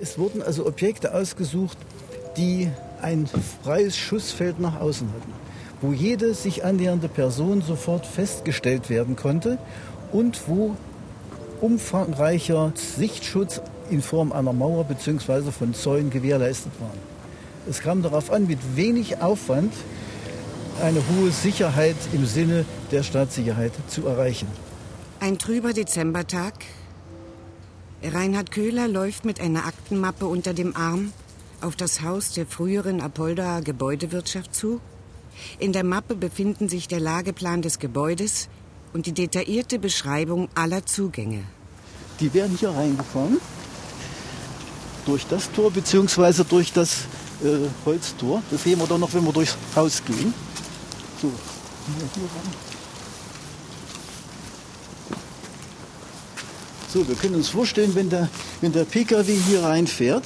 Es wurden also Objekte ausgesucht, die ein freies Schussfeld nach außen hatten, wo jede sich annähernde Person sofort festgestellt werden konnte und wo umfangreicher Sichtschutz in Form einer Mauer bzw. von Zäunen gewährleistet war. Es kam darauf an, mit wenig Aufwand eine hohe Sicherheit im Sinne der Staatssicherheit zu erreichen. Ein trüber Dezembertag. Reinhard Köhler läuft mit einer Aktenmappe unter dem Arm auf das Haus der früheren Apoldaer Gebäudewirtschaft zu. In der Mappe befinden sich der Lageplan des Gebäudes und die detaillierte Beschreibung aller Zugänge. Die werden hier reingefahren, durch das Tor bzw. durch das äh, Holztor. Das sehen wir dann noch, wenn wir durchs Haus gehen. So, hier, hier ran. So, wir können uns vorstellen, wenn der, wenn der PKW hier reinfährt,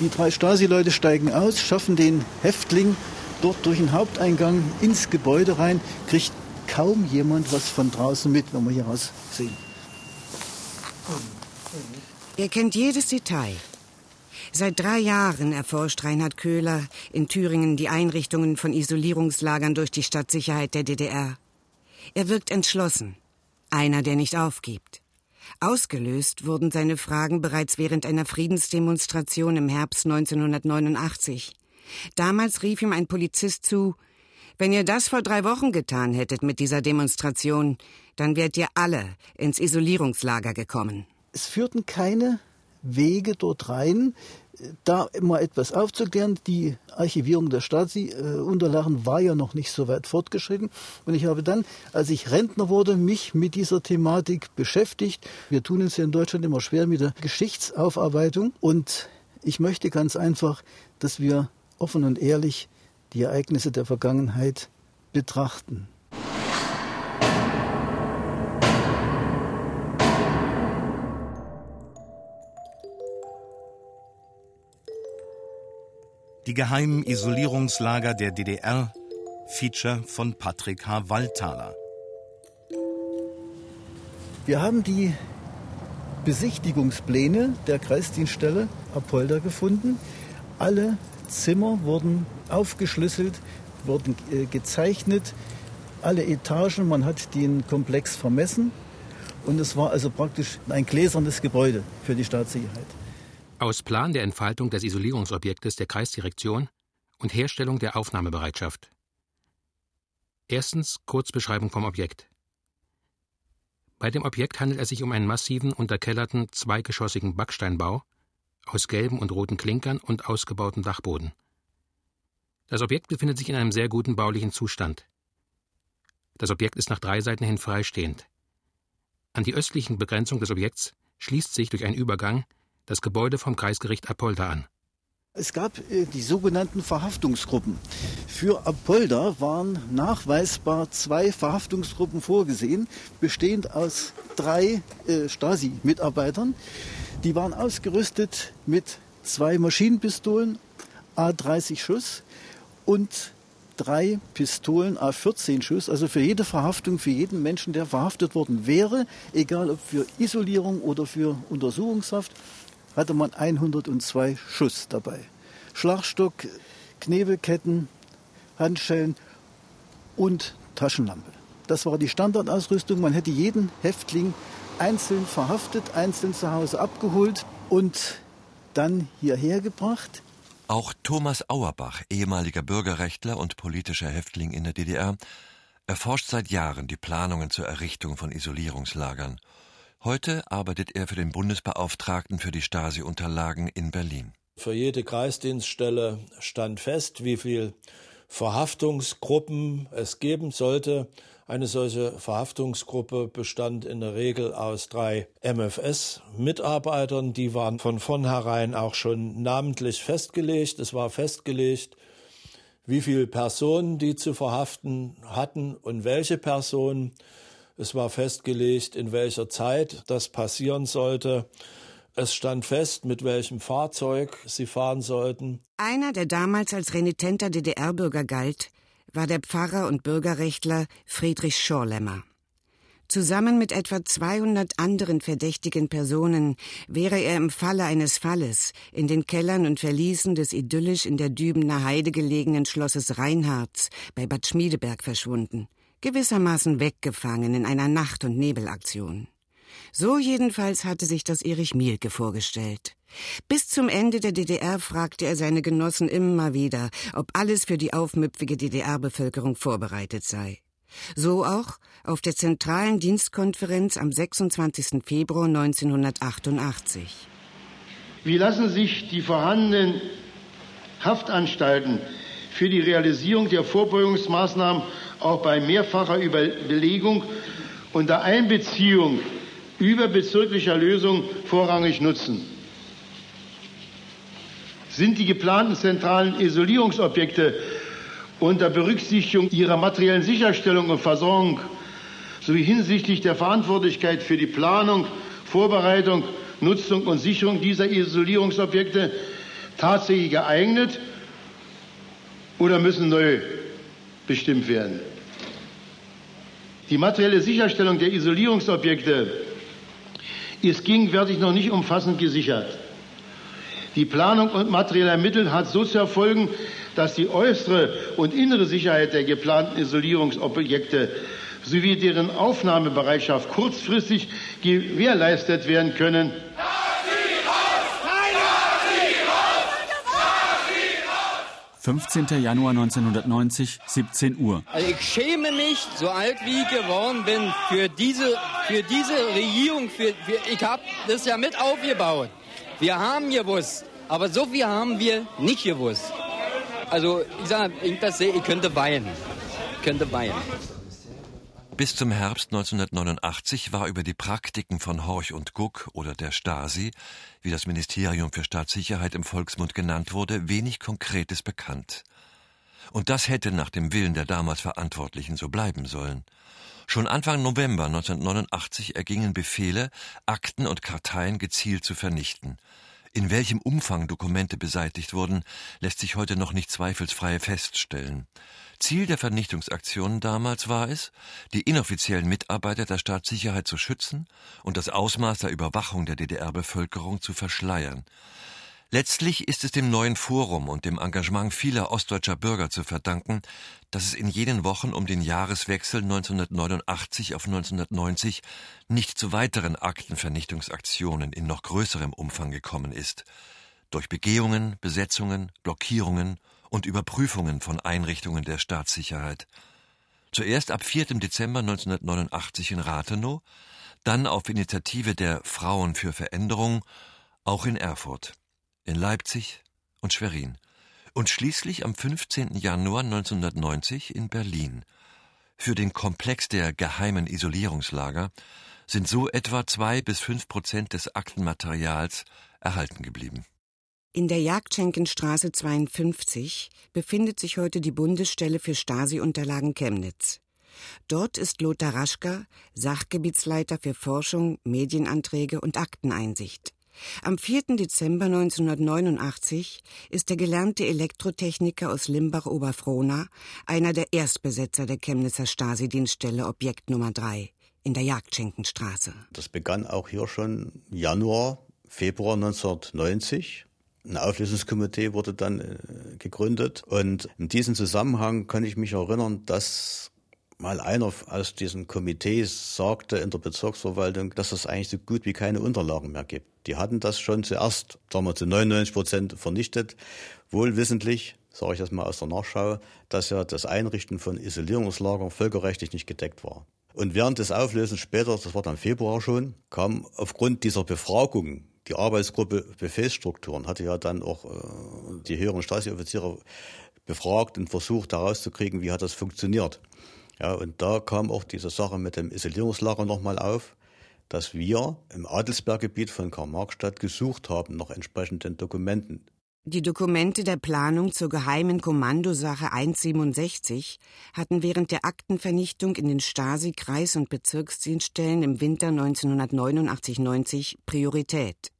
die drei Stasi-Leute steigen aus, schaffen den Häftling dort durch den Haupteingang ins Gebäude rein, kriegt kaum jemand was von draußen mit, wenn wir hier raus sehen. Er kennt jedes Detail. Seit drei Jahren erforscht Reinhard Köhler in Thüringen die Einrichtungen von Isolierungslagern durch die Stadtsicherheit der DDR. Er wirkt entschlossen, einer, der nicht aufgibt. Ausgelöst wurden seine Fragen bereits während einer Friedensdemonstration im Herbst 1989. Damals rief ihm ein Polizist zu, wenn ihr das vor drei Wochen getan hättet mit dieser Demonstration, dann wärt ihr alle ins Isolierungslager gekommen. Es führten keine Wege dort rein, da immer etwas aufzuklären. Die Archivierung der Stasi-Unterlagen war ja noch nicht so weit fortgeschritten. Und ich habe dann, als ich Rentner wurde, mich mit dieser Thematik beschäftigt. Wir tun uns ja in Deutschland immer schwer mit der Geschichtsaufarbeitung. Und ich möchte ganz einfach, dass wir offen und ehrlich die Ereignisse der Vergangenheit betrachten. Die geheimen Isolierungslager der DDR, Feature von Patrick H. Waldthaler. Wir haben die Besichtigungspläne der Kreisdienststelle Apolda gefunden. Alle Zimmer wurden aufgeschlüsselt, wurden äh, gezeichnet, alle Etagen, man hat den Komplex vermessen und es war also praktisch ein gläsernes Gebäude für die Staatssicherheit. Aus Plan der Entfaltung des Isolierungsobjektes der Kreisdirektion und Herstellung der Aufnahmebereitschaft. Erstens Kurzbeschreibung vom Objekt. Bei dem Objekt handelt es sich um einen massiven, unterkellerten, zweigeschossigen Backsteinbau aus gelben und roten Klinkern und ausgebautem Dachboden. Das Objekt befindet sich in einem sehr guten baulichen Zustand. Das Objekt ist nach drei Seiten hin freistehend. An die östlichen Begrenzung des Objekts schließt sich durch einen Übergang das Gebäude vom Kreisgericht Apolda an. Es gab äh, die sogenannten Verhaftungsgruppen. Für Apolda waren nachweisbar zwei Verhaftungsgruppen vorgesehen, bestehend aus drei äh, Stasi-Mitarbeitern. Die waren ausgerüstet mit zwei Maschinenpistolen, A30 Schuss und drei Pistolen A14 Schuss, also für jede Verhaftung, für jeden Menschen, der verhaftet worden wäre, egal ob für Isolierung oder für Untersuchungshaft, hatte man 102 Schuss dabei. Schlagstock, Knebelketten, Handschellen und Taschenlampe. Das war die Standardausrüstung. Man hätte jeden Häftling einzeln verhaftet, einzeln zu Hause abgeholt und dann hierher gebracht. Auch Thomas Auerbach, ehemaliger Bürgerrechtler und politischer Häftling in der DDR, erforscht seit Jahren die Planungen zur Errichtung von Isolierungslagern. Heute arbeitet er für den Bundesbeauftragten für die Stasi-Unterlagen in Berlin. Für jede Kreisdienststelle stand fest, wie viel Verhaftungsgruppen es geben sollte. Eine solche Verhaftungsgruppe bestand in der Regel aus drei MFS-Mitarbeitern. Die waren von vornherein auch schon namentlich festgelegt. Es war festgelegt, wie viele Personen die zu verhaften hatten und welche Personen. Es war festgelegt, in welcher Zeit das passieren sollte. Es stand fest, mit welchem Fahrzeug sie fahren sollten. Einer, der damals als renitenter DDR-Bürger galt, war der Pfarrer und Bürgerrechtler Friedrich Schorlemmer. Zusammen mit etwa 200 anderen verdächtigen Personen wäre er im Falle eines Falles in den Kellern und Verließen des idyllisch in der Dübener Heide gelegenen Schlosses Reinhards bei Bad Schmiedeberg verschwunden, gewissermaßen weggefangen in einer Nacht- und Nebelaktion. So jedenfalls hatte sich das Erich Mielke vorgestellt. Bis zum Ende der DDR fragte er seine Genossen immer wieder, ob alles für die aufmüpfige DDR-Bevölkerung vorbereitet sei. So auch auf der zentralen Dienstkonferenz am 26. Februar 1988. Wie lassen sich die vorhandenen Haftanstalten für die Realisierung der Vorbeugungsmaßnahmen auch bei mehrfacher Überlegung unter Einbeziehung überbezirklicher Lösungen vorrangig nutzen? Sind die geplanten zentralen Isolierungsobjekte unter Berücksichtigung ihrer materiellen Sicherstellung und Versorgung sowie hinsichtlich der Verantwortlichkeit für die Planung, Vorbereitung, Nutzung und Sicherung dieser Isolierungsobjekte tatsächlich geeignet oder müssen neu bestimmt werden? Die materielle Sicherstellung der Isolierungsobjekte ist gegenwärtig noch nicht umfassend gesichert. Die Planung und materieller Mittel hat so zu erfolgen, dass die äußere und innere Sicherheit der geplanten Isolierungsobjekte sowie deren Aufnahmebereitschaft kurzfristig gewährleistet werden können. 15. Januar 1990, 17 Uhr. Also ich schäme mich, so alt wie ich geworden bin, für diese, für diese Regierung. Für, für, ich habe das ja mit aufgebaut. Wir haben gewusst, aber so viel haben wir nicht gewusst. Also ich sage, ich ich könnte weinen. Ich könnte weinen. Bis zum Herbst 1989 war über die Praktiken von Horch und Guck oder der Stasi, wie das Ministerium für Staatssicherheit im Volksmund genannt wurde, wenig Konkretes bekannt. Und das hätte nach dem Willen der damals Verantwortlichen so bleiben sollen. Schon Anfang November 1989 ergingen Befehle, Akten und Karteien gezielt zu vernichten. In welchem Umfang Dokumente beseitigt wurden, lässt sich heute noch nicht zweifelsfrei feststellen. Ziel der Vernichtungsaktionen damals war es, die inoffiziellen Mitarbeiter der Staatssicherheit zu schützen und das Ausmaß der Überwachung der DDR-Bevölkerung zu verschleiern. Letztlich ist es dem neuen Forum und dem Engagement vieler ostdeutscher Bürger zu verdanken, dass es in jenen Wochen um den Jahreswechsel 1989 auf 1990 nicht zu weiteren Aktenvernichtungsaktionen in noch größerem Umfang gekommen ist. Durch Begehungen, Besetzungen, Blockierungen und Überprüfungen von Einrichtungen der Staatssicherheit. Zuerst ab 4. Dezember 1989 in Rathenow, dann auf Initiative der Frauen für Veränderung auch in Erfurt, in Leipzig und Schwerin und schließlich am 15. Januar 1990 in Berlin. Für den Komplex der geheimen Isolierungslager sind so etwa zwei bis fünf Prozent des Aktenmaterials erhalten geblieben. In der Jagdschenkenstraße 52 befindet sich heute die Bundesstelle für Stasi-Unterlagen Chemnitz. Dort ist Lothar Raschka Sachgebietsleiter für Forschung, Medienanträge und Akteneinsicht. Am 4. Dezember 1989 ist der gelernte Elektrotechniker aus Limbach-Oberfrohna einer der Erstbesetzer der Chemnitzer Stasi-Dienststelle Objekt Nummer 3 in der Jagdschenkenstraße. Das begann auch hier schon Januar, Februar 1990. Ein Auflösungskomitee wurde dann äh, gegründet und in diesem Zusammenhang kann ich mich erinnern, dass mal einer aus diesem Komitee sagte in der Bezirksverwaltung, dass es eigentlich so gut wie keine Unterlagen mehr gibt. Die hatten das schon zuerst, sagen wir zu 99 Prozent vernichtet, wohl wissentlich, sage ich das mal aus der Nachschau, dass ja das Einrichten von Isolierungslagern völkerrechtlich nicht gedeckt war. Und während des Auflösens später, das war dann Februar schon, kam aufgrund dieser Befragung die Arbeitsgruppe Befehlsstrukturen, hatte ja dann auch äh, die höheren Stasi-Offiziere befragt und versucht herauszukriegen, wie hat das funktioniert. Ja, und da kam auch diese Sache mit dem Isolierungslager nochmal auf, dass wir im Adelsberggebiet von Karl-Marx-Stadt gesucht haben nach entsprechenden Dokumenten. Die Dokumente der Planung zur geheimen Kommandosache 167 hatten während der Aktenvernichtung in den Stasi-, Kreis- und Bezirksdienststellen im Winter 1989-90 Priorität.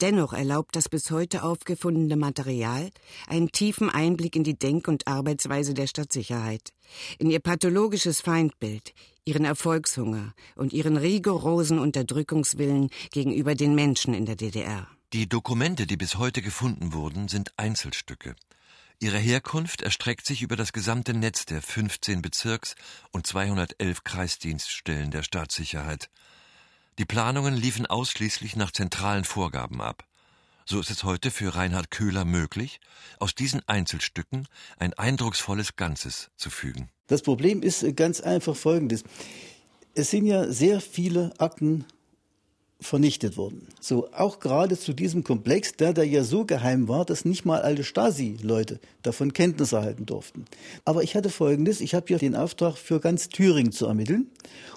Dennoch erlaubt das bis heute aufgefundene Material einen tiefen Einblick in die Denk- und Arbeitsweise der Stadtsicherheit, in ihr pathologisches Feindbild, ihren Erfolgshunger und ihren rigorosen Unterdrückungswillen gegenüber den Menschen in der DDR. Die Dokumente, die bis heute gefunden wurden, sind Einzelstücke. Ihre Herkunft erstreckt sich über das gesamte Netz der 15 Bezirks- und 211 Kreisdienststellen der Staatssicherheit. Die Planungen liefen ausschließlich nach zentralen Vorgaben ab. So ist es heute für Reinhard Köhler möglich, aus diesen Einzelstücken ein eindrucksvolles Ganzes zu fügen. Das Problem ist ganz einfach folgendes. Es sind ja sehr viele Akten vernichtet worden. So auch gerade zu diesem Komplex, der ja so geheim war, dass nicht mal alle Stasi-Leute davon Kenntnis erhalten durften. Aber ich hatte Folgendes, ich habe ja den Auftrag für ganz Thüringen zu ermitteln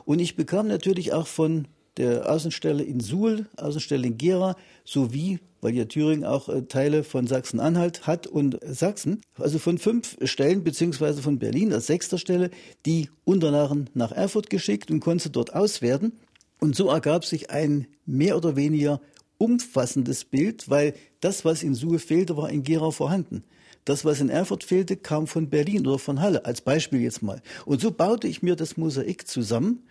und ich bekam natürlich auch von der Außenstelle in Suhl, Außenstelle in Gera sowie, weil ja Thüringen auch äh, Teile von Sachsen-Anhalt hat und Sachsen, also von fünf Stellen beziehungsweise von Berlin als sechster Stelle, die Unterlagen nach Erfurt geschickt und konnte dort auswerten. Und so ergab sich ein mehr oder weniger umfassendes Bild, weil das, was in Suhl fehlte, war in Gera vorhanden. Das, was in Erfurt fehlte, kam von Berlin oder von Halle, als Beispiel jetzt mal. Und so baute ich mir das Mosaik zusammen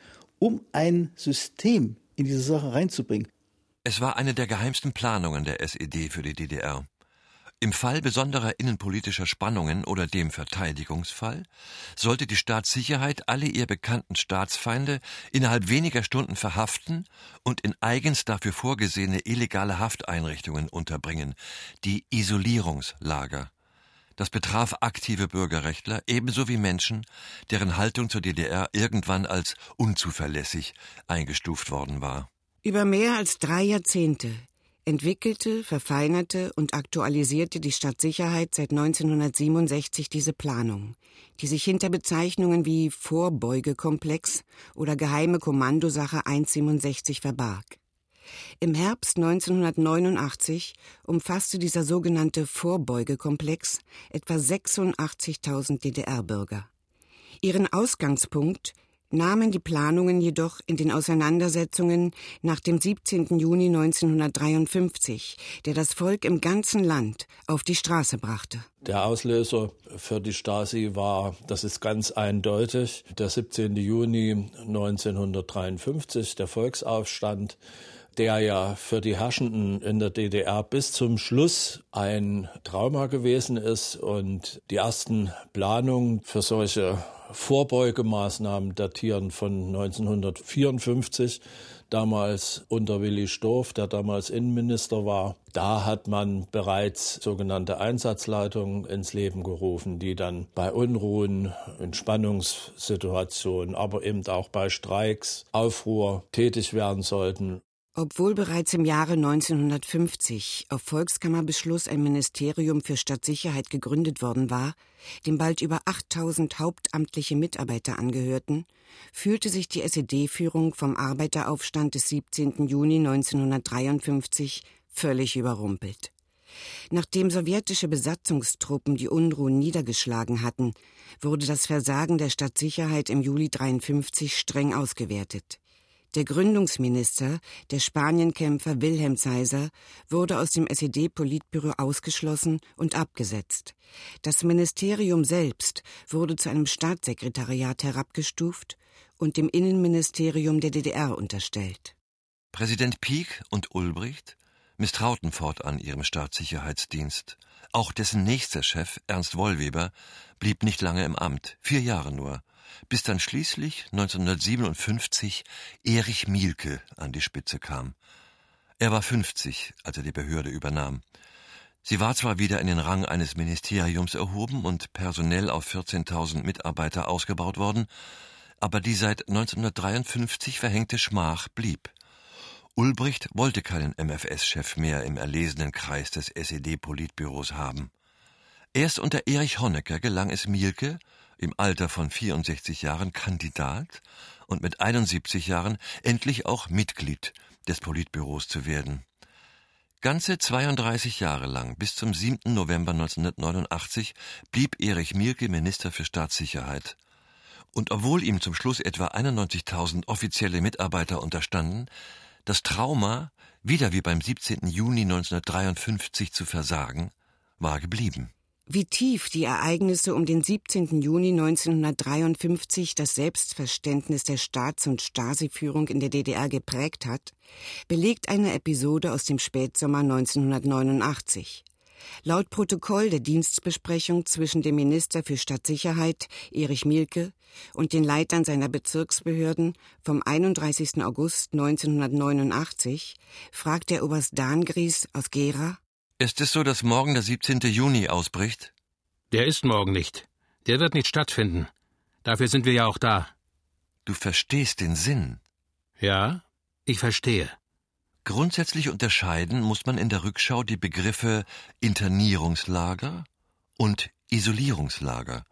um ein System in diese Sache reinzubringen. Es war eine der geheimsten Planungen der SED für die DDR. Im Fall besonderer innenpolitischer Spannungen oder dem Verteidigungsfall sollte die Staatssicherheit alle ihr bekannten Staatsfeinde innerhalb weniger Stunden verhaften und in eigens dafür vorgesehene illegale Hafteinrichtungen unterbringen, die Isolierungslager. Das betraf aktive Bürgerrechtler ebenso wie Menschen, deren Haltung zur DDR irgendwann als unzuverlässig eingestuft worden war. Über mehr als drei Jahrzehnte entwickelte, verfeinerte und aktualisierte die Stadtsicherheit seit 1967 diese Planung, die sich hinter Bezeichnungen wie Vorbeugekomplex oder Geheime Kommandosache 167 verbarg. Im Herbst 1989 umfasste dieser sogenannte Vorbeugekomplex etwa 86.000 DDR-Bürger. Ihren Ausgangspunkt nahmen die Planungen jedoch in den Auseinandersetzungen nach dem 17. Juni 1953, der das Volk im ganzen Land auf die Straße brachte. Der Auslöser für die Stasi war, das ist ganz eindeutig, der 17. Juni 1953, der Volksaufstand, der ja für die Herrschenden in der DDR bis zum Schluss ein Trauma gewesen ist und die ersten Planungen für solche Vorbeugemaßnahmen datieren von 1954, damals unter Willi Stoff, der damals Innenminister war. Da hat man bereits sogenannte Einsatzleitungen ins Leben gerufen, die dann bei Unruhen, in Spannungssituationen, aber eben auch bei Streiks, Aufruhr tätig werden sollten. Obwohl bereits im Jahre 1950 auf Volkskammerbeschluss ein Ministerium für Stadtsicherheit gegründet worden war, dem bald über 8000 hauptamtliche Mitarbeiter angehörten, fühlte sich die SED-Führung vom Arbeiteraufstand des 17. Juni 1953 völlig überrumpelt. Nachdem sowjetische Besatzungstruppen die Unruhen niedergeschlagen hatten, wurde das Versagen der Stadtsicherheit im Juli 1953 streng ausgewertet. Der Gründungsminister, der Spanienkämpfer Wilhelm Zeiser, wurde aus dem SED-Politbüro ausgeschlossen und abgesetzt. Das Ministerium selbst wurde zu einem Staatssekretariat herabgestuft und dem Innenministerium der DDR unterstellt. Präsident Pieck und Ulbricht misstrauten fortan ihrem Staatssicherheitsdienst. Auch dessen nächster Chef, Ernst Wollweber, blieb nicht lange im Amt, vier Jahre nur bis dann schließlich 1957 Erich Mielke an die Spitze kam. Er war 50, als er die Behörde übernahm. Sie war zwar wieder in den Rang eines Ministeriums erhoben und personell auf 14.000 Mitarbeiter ausgebaut worden, aber die seit 1953 verhängte Schmach blieb. Ulbricht wollte keinen MFS-Chef mehr im erlesenen Kreis des SED-Politbüros haben. Erst unter Erich Honecker gelang es Mielke, im Alter von 64 Jahren Kandidat und mit 71 Jahren endlich auch Mitglied des Politbüros zu werden. Ganze 32 Jahre lang, bis zum 7. November 1989, blieb Erich Mielke Minister für Staatssicherheit. Und obwohl ihm zum Schluss etwa 91.000 offizielle Mitarbeiter unterstanden, Das Trauma, wieder wie beim 17. Juni 1953 zu versagen, war geblieben. Wie tief die Ereignisse um den 17. Juni 1953 das Selbstverständnis der Staats- und Stasi-Führung in der DDR geprägt hat, belegt eine Episode aus dem Spätsommer 1989. Laut Protokoll der Dienstbesprechung zwischen dem Minister für Stadtsicherheit Erich Mielke und den Leitern seiner Bezirksbehörden vom 31. August 1989 fragt der Oberst Dahngries aus Gera Ist es so, dass morgen der 17. Juni ausbricht? Der ist morgen nicht. Der wird nicht stattfinden. Dafür sind wir ja auch da. Du verstehst den Sinn. Ja, ich verstehe. Grundsätzlich unterscheiden muss man in der Rückschau die Begriffe Internierungslager und Isolierungslager.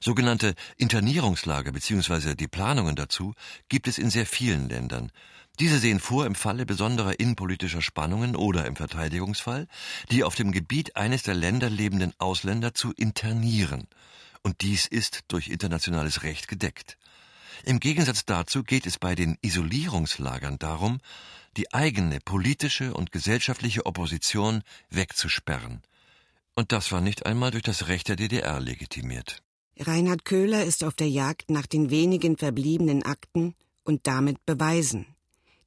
Sogenannte Internierungslager bzw. die Planungen dazu gibt es in sehr vielen Ländern. Diese sehen vor, im Falle besonderer innenpolitischer Spannungen oder im Verteidigungsfall, die auf dem Gebiet eines der Länder lebenden Ausländer zu internieren. Und dies ist durch internationales Recht gedeckt. Im Gegensatz dazu geht es bei den Isolierungslagern darum, die eigene politische und gesellschaftliche Opposition wegzusperren. Und das war nicht einmal durch das Recht der DDR legitimiert. Reinhard Köhler ist auf der Jagd nach den wenigen verbliebenen Akten und damit Beweisen.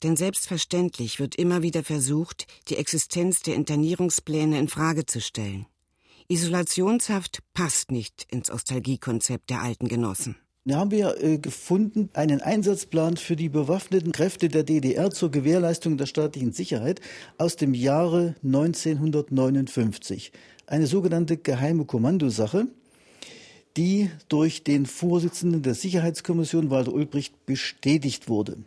Denn selbstverständlich wird immer wieder versucht, die Existenz der Internierungspläne in Frage zu stellen. Isolationshaft passt nicht ins Ostalgiekonzept der alten Genossen. Da haben wir äh, gefunden einen Einsatzplan für die bewaffneten Kräfte der DDR zur Gewährleistung der staatlichen Sicherheit aus dem Jahre 1959. Eine sogenannte geheime Kommandosache, die durch den Vorsitzenden der Sicherheitskommission Walter Ulbricht bestätigt wurde.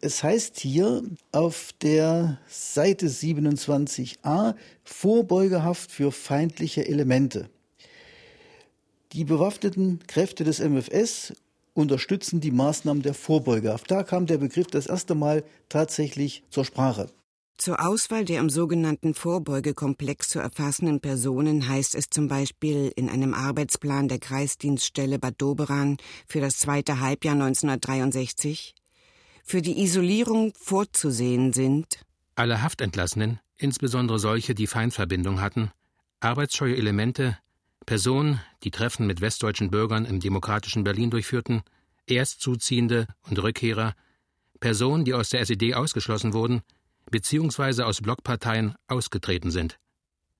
Es heißt hier auf der Seite 27a Vorbeugehaft für feindliche Elemente. Die bewaffneten Kräfte des MFS unterstützen die Maßnahmen der Vorbeugehaft. Da kam der Begriff das erste Mal tatsächlich zur Sprache. Zur Auswahl der im sogenannten Vorbeugekomplex zu erfassenden Personen heißt es zum Beispiel in einem Arbeitsplan der Kreisdienststelle Bad Doberan für das zweite Halbjahr 1963 für die Isolierung vorzusehen sind. Alle Haftentlassenen, insbesondere solche, die Feindverbindung hatten, arbeitsscheue Elemente, Personen, die Treffen mit westdeutschen Bürgern im demokratischen Berlin durchführten, Erstzuziehende und Rückkehrer, Personen, die aus der SED ausgeschlossen wurden, beziehungsweise aus Blockparteien ausgetreten sind.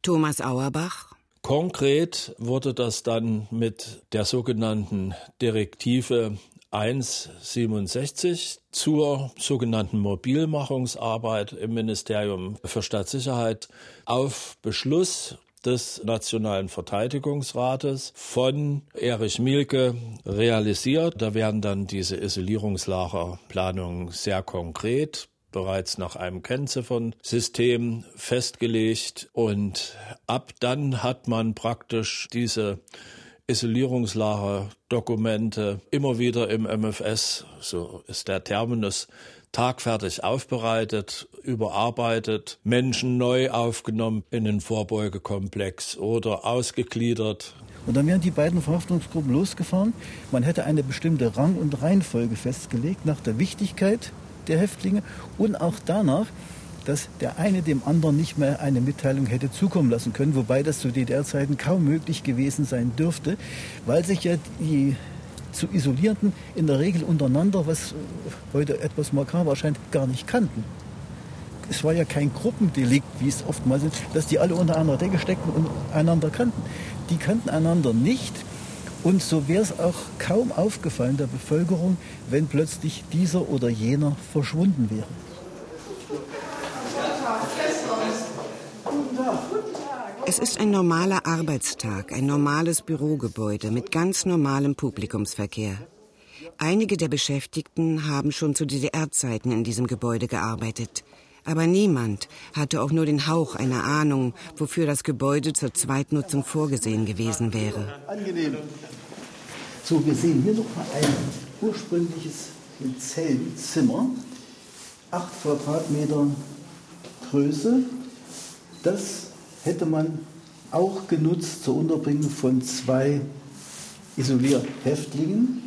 Thomas Auerbach. Konkret wurde das dann mit der sogenannten Direktive 167 zur sogenannten Mobilmachungsarbeit im Ministerium für Staatssicherheit auf Beschluss des Nationalen Verteidigungsrates von Erich Mielke realisiert. Da werden dann diese Isolierungslagerplanungen sehr konkret bereits nach einem Kennziffernsystem festgelegt und ab dann hat man praktisch diese Isolierungslagerdokumente immer wieder im MFS, so ist der Terminus, tagfertig aufbereitet, überarbeitet, Menschen neu aufgenommen in den Vorbeugekomplex oder ausgegliedert. Und dann wären die beiden Verhaftungsgruppen losgefahren. Man hätte eine bestimmte Rang- und Reihenfolge festgelegt nach der Wichtigkeit der Häftlinge und auch danach, dass der eine dem anderen nicht mehr eine Mitteilung hätte zukommen lassen können, wobei das zu DDR-Zeiten kaum möglich gewesen sein dürfte, weil sich ja die zu Isolierten in der Regel untereinander, was heute etwas makaber erscheint, gar nicht kannten. Es war ja kein Gruppendelikt, wie es oftmals ist, dass die alle unter einer Decke steckten und einander kannten. Die kannten einander nicht. Und so wäre es auch kaum aufgefallen der Bevölkerung, wenn plötzlich dieser oder jener verschwunden wäre. Es ist ein normaler Arbeitstag, ein normales Bürogebäude mit ganz normalem Publikumsverkehr. Einige der Beschäftigten haben schon zu DDR-Zeiten in diesem Gebäude gearbeitet. Aber niemand hatte auch nur den Hauch einer Ahnung, wofür das Gebäude zur Zweitnutzung vorgesehen gewesen wäre. Angenehm. So, wir sehen hier noch mal ein ursprüngliches Zellenzimmer. Acht Quadratmeter Größe. Das hätte man auch genutzt zur Unterbringung von zwei Isolierhäftlingen.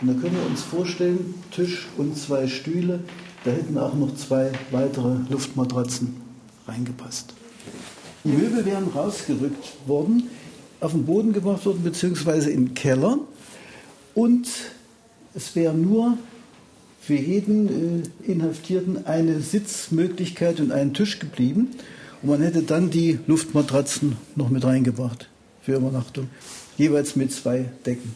Und da können wir uns vorstellen, Tisch und zwei Stühle, Da hätten auch noch zwei weitere Luftmatratzen reingepasst. Die Möbel wären rausgerückt worden, auf den Boden gebracht worden, beziehungsweise den Keller. Und es wäre nur für jeden äh, Inhaftierten eine Sitzmöglichkeit und ein Tisch geblieben. Und man hätte dann die Luftmatratzen noch mit reingebracht für Übernachtung, jeweils mit zwei Decken.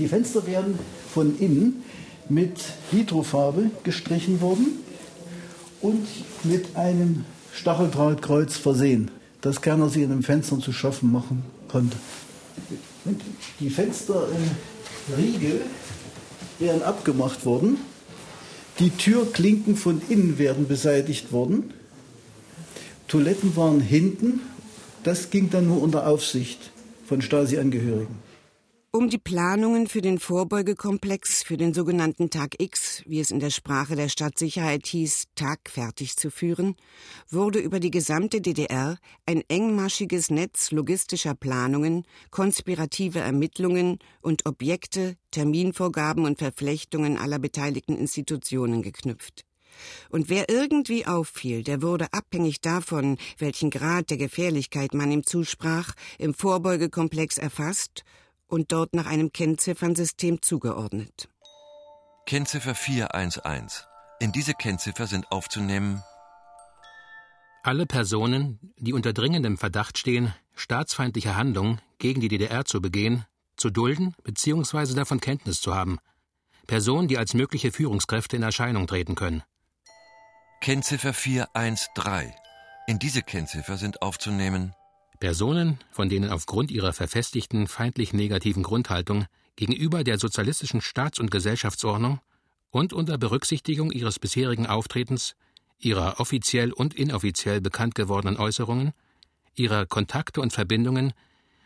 Die Fenster wären von innen mit Hydrofarbe gestrichen worden und mit einem Stacheldrahtkreuz versehen, dass keiner sich in den Fenstern zu schaffen machen konnte. Die Fensterriegel wären abgemacht worden. Die Türklinken von innen werden beseitigt worden. Toiletten waren hinten. Das ging dann nur unter Aufsicht von Stasi-Angehörigen. Um die Planungen für den Vorbeugekomplex für den sogenannten Tag X, wie es in der Sprache der Stadtsicherheit hieß, Tag fertig zu führen, wurde über die gesamte DDR ein engmaschiges Netz logistischer Planungen, konspirative Ermittlungen und Objekte, Terminvorgaben und Verflechtungen aller beteiligten Institutionen geknüpft. Und wer irgendwie auffiel, der wurde abhängig davon, welchen Grad der Gefährlichkeit man ihm zusprach, im Vorbeugekomplex erfasst und dort nach einem Kennziffernsystem zugeordnet. Kennziffer 411. In diese Kennziffer sind aufzunehmen alle Personen, die unter dringendem Verdacht stehen, staatsfeindliche Handlungen gegen die DDR zu begehen, zu dulden bzw. davon Kenntnis zu haben. Personen, die als mögliche Führungskräfte in Erscheinung treten können. Kennziffer 413. In diese Kennziffer sind aufzunehmen Personen, von denen aufgrund ihrer verfestigten feindlich negativen Grundhaltung gegenüber der sozialistischen Staats- und Gesellschaftsordnung und unter Berücksichtigung ihres bisherigen Auftretens, ihrer offiziell und inoffiziell bekannt gewordenen Äußerungen, ihrer Kontakte und Verbindungen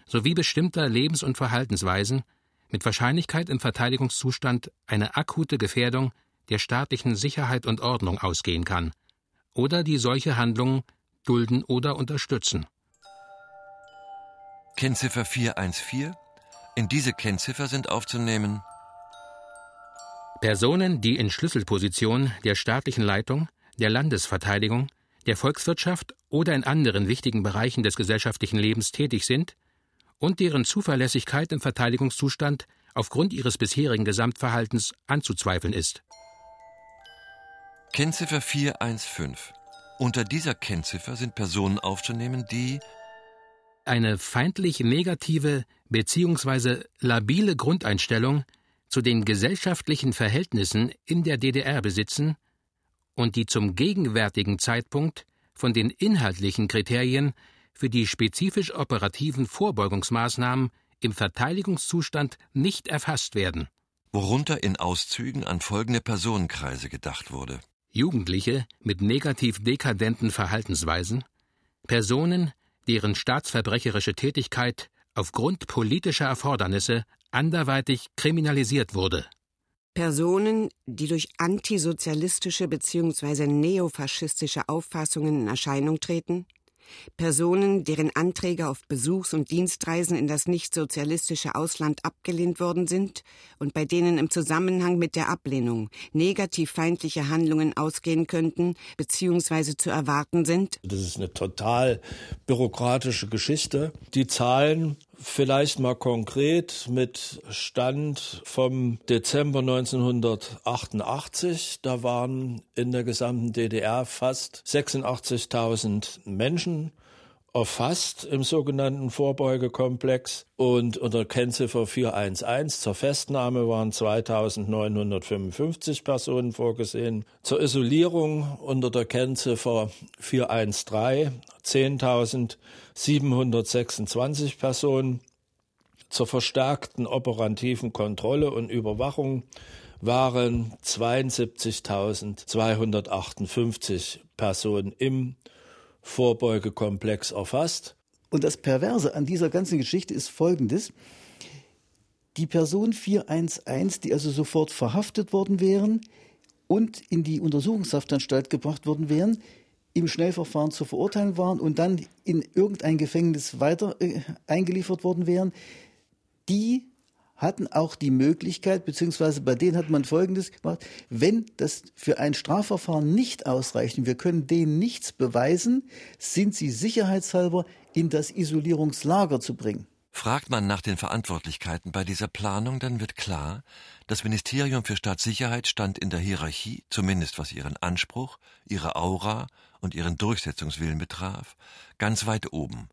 sowie bestimmter Lebens- und Verhaltensweisen mit Wahrscheinlichkeit im Verteidigungszustand eine akute Gefährdung der staatlichen Sicherheit und Ordnung ausgehen kann, oder die solche Handlungen dulden oder unterstützen. Kennziffer 414. In diese Kennziffer sind aufzunehmen Personen, die in Schlüsselpositionen der staatlichen Leitung, der Landesverteidigung, der Volkswirtschaft oder in anderen wichtigen Bereichen des gesellschaftlichen Lebens tätig sind und deren Zuverlässigkeit im Verteidigungszustand aufgrund ihres bisherigen Gesamtverhaltens anzuzweifeln ist. Kennziffer 415. Unter dieser Kennziffer sind Personen aufzunehmen, die eine feindlich negative bzw. labile Grundeinstellung zu den gesellschaftlichen Verhältnissen in der DDR besitzen und die zum gegenwärtigen Zeitpunkt von den inhaltlichen Kriterien für die spezifisch operativen Vorbeugungsmaßnahmen im Verteidigungszustand nicht erfasst werden. Worunter in Auszügen an folgende Personenkreise gedacht wurde. Jugendliche mit negativ dekadenten Verhaltensweisen, Personen, deren staatsverbrecherische Tätigkeit aufgrund politischer Erfordernisse anderweitig kriminalisiert wurde. Personen, die durch antisozialistische bzw. neofaschistische Auffassungen in Erscheinung treten, Personen, deren Anträge auf Besuchs- und Dienstreisen in das nichtsozialistische Ausland abgelehnt worden sind und bei denen im Zusammenhang mit der Ablehnung negativ feindliche Handlungen ausgehen könnten bzw. zu erwarten sind? Das ist eine total bürokratische Geschichte. Die Zahlen Vielleicht mal konkret mit Stand vom Dezember 1988. Da waren in der gesamten DDR fast 86.000 Menschen erfasst im sogenannten Vorbeugekomplex und unter Kennziffer 411 zur Festnahme waren 2955 Personen vorgesehen. Zur Isolierung unter der Kennziffer 413 10.726 Personen. Zur verstärkten operativen Kontrolle und Überwachung waren 72.258 Personen im Vorbeugekomplex erfasst. Und das Perverse an dieser ganzen Geschichte ist folgendes. Die Person 411, die also sofort verhaftet worden wären und in die Untersuchungshaftanstalt gebracht worden wären, im Schnellverfahren zu verurteilen waren und dann in irgendein Gefängnis weiter äh, eingeliefert worden wären, die hatten auch die Möglichkeit, beziehungsweise bei denen hat man Folgendes gemacht, wenn das für ein Strafverfahren nicht ausreicht und wir können denen nichts beweisen, sind sie sicherheitshalber in das Isolierungslager zu bringen. Fragt man nach den Verantwortlichkeiten bei dieser Planung, dann wird klar, das Ministerium für Staatssicherheit stand in der Hierarchie, zumindest was ihren Anspruch, ihre Aura und ihren Durchsetzungswillen betraf, ganz weit oben.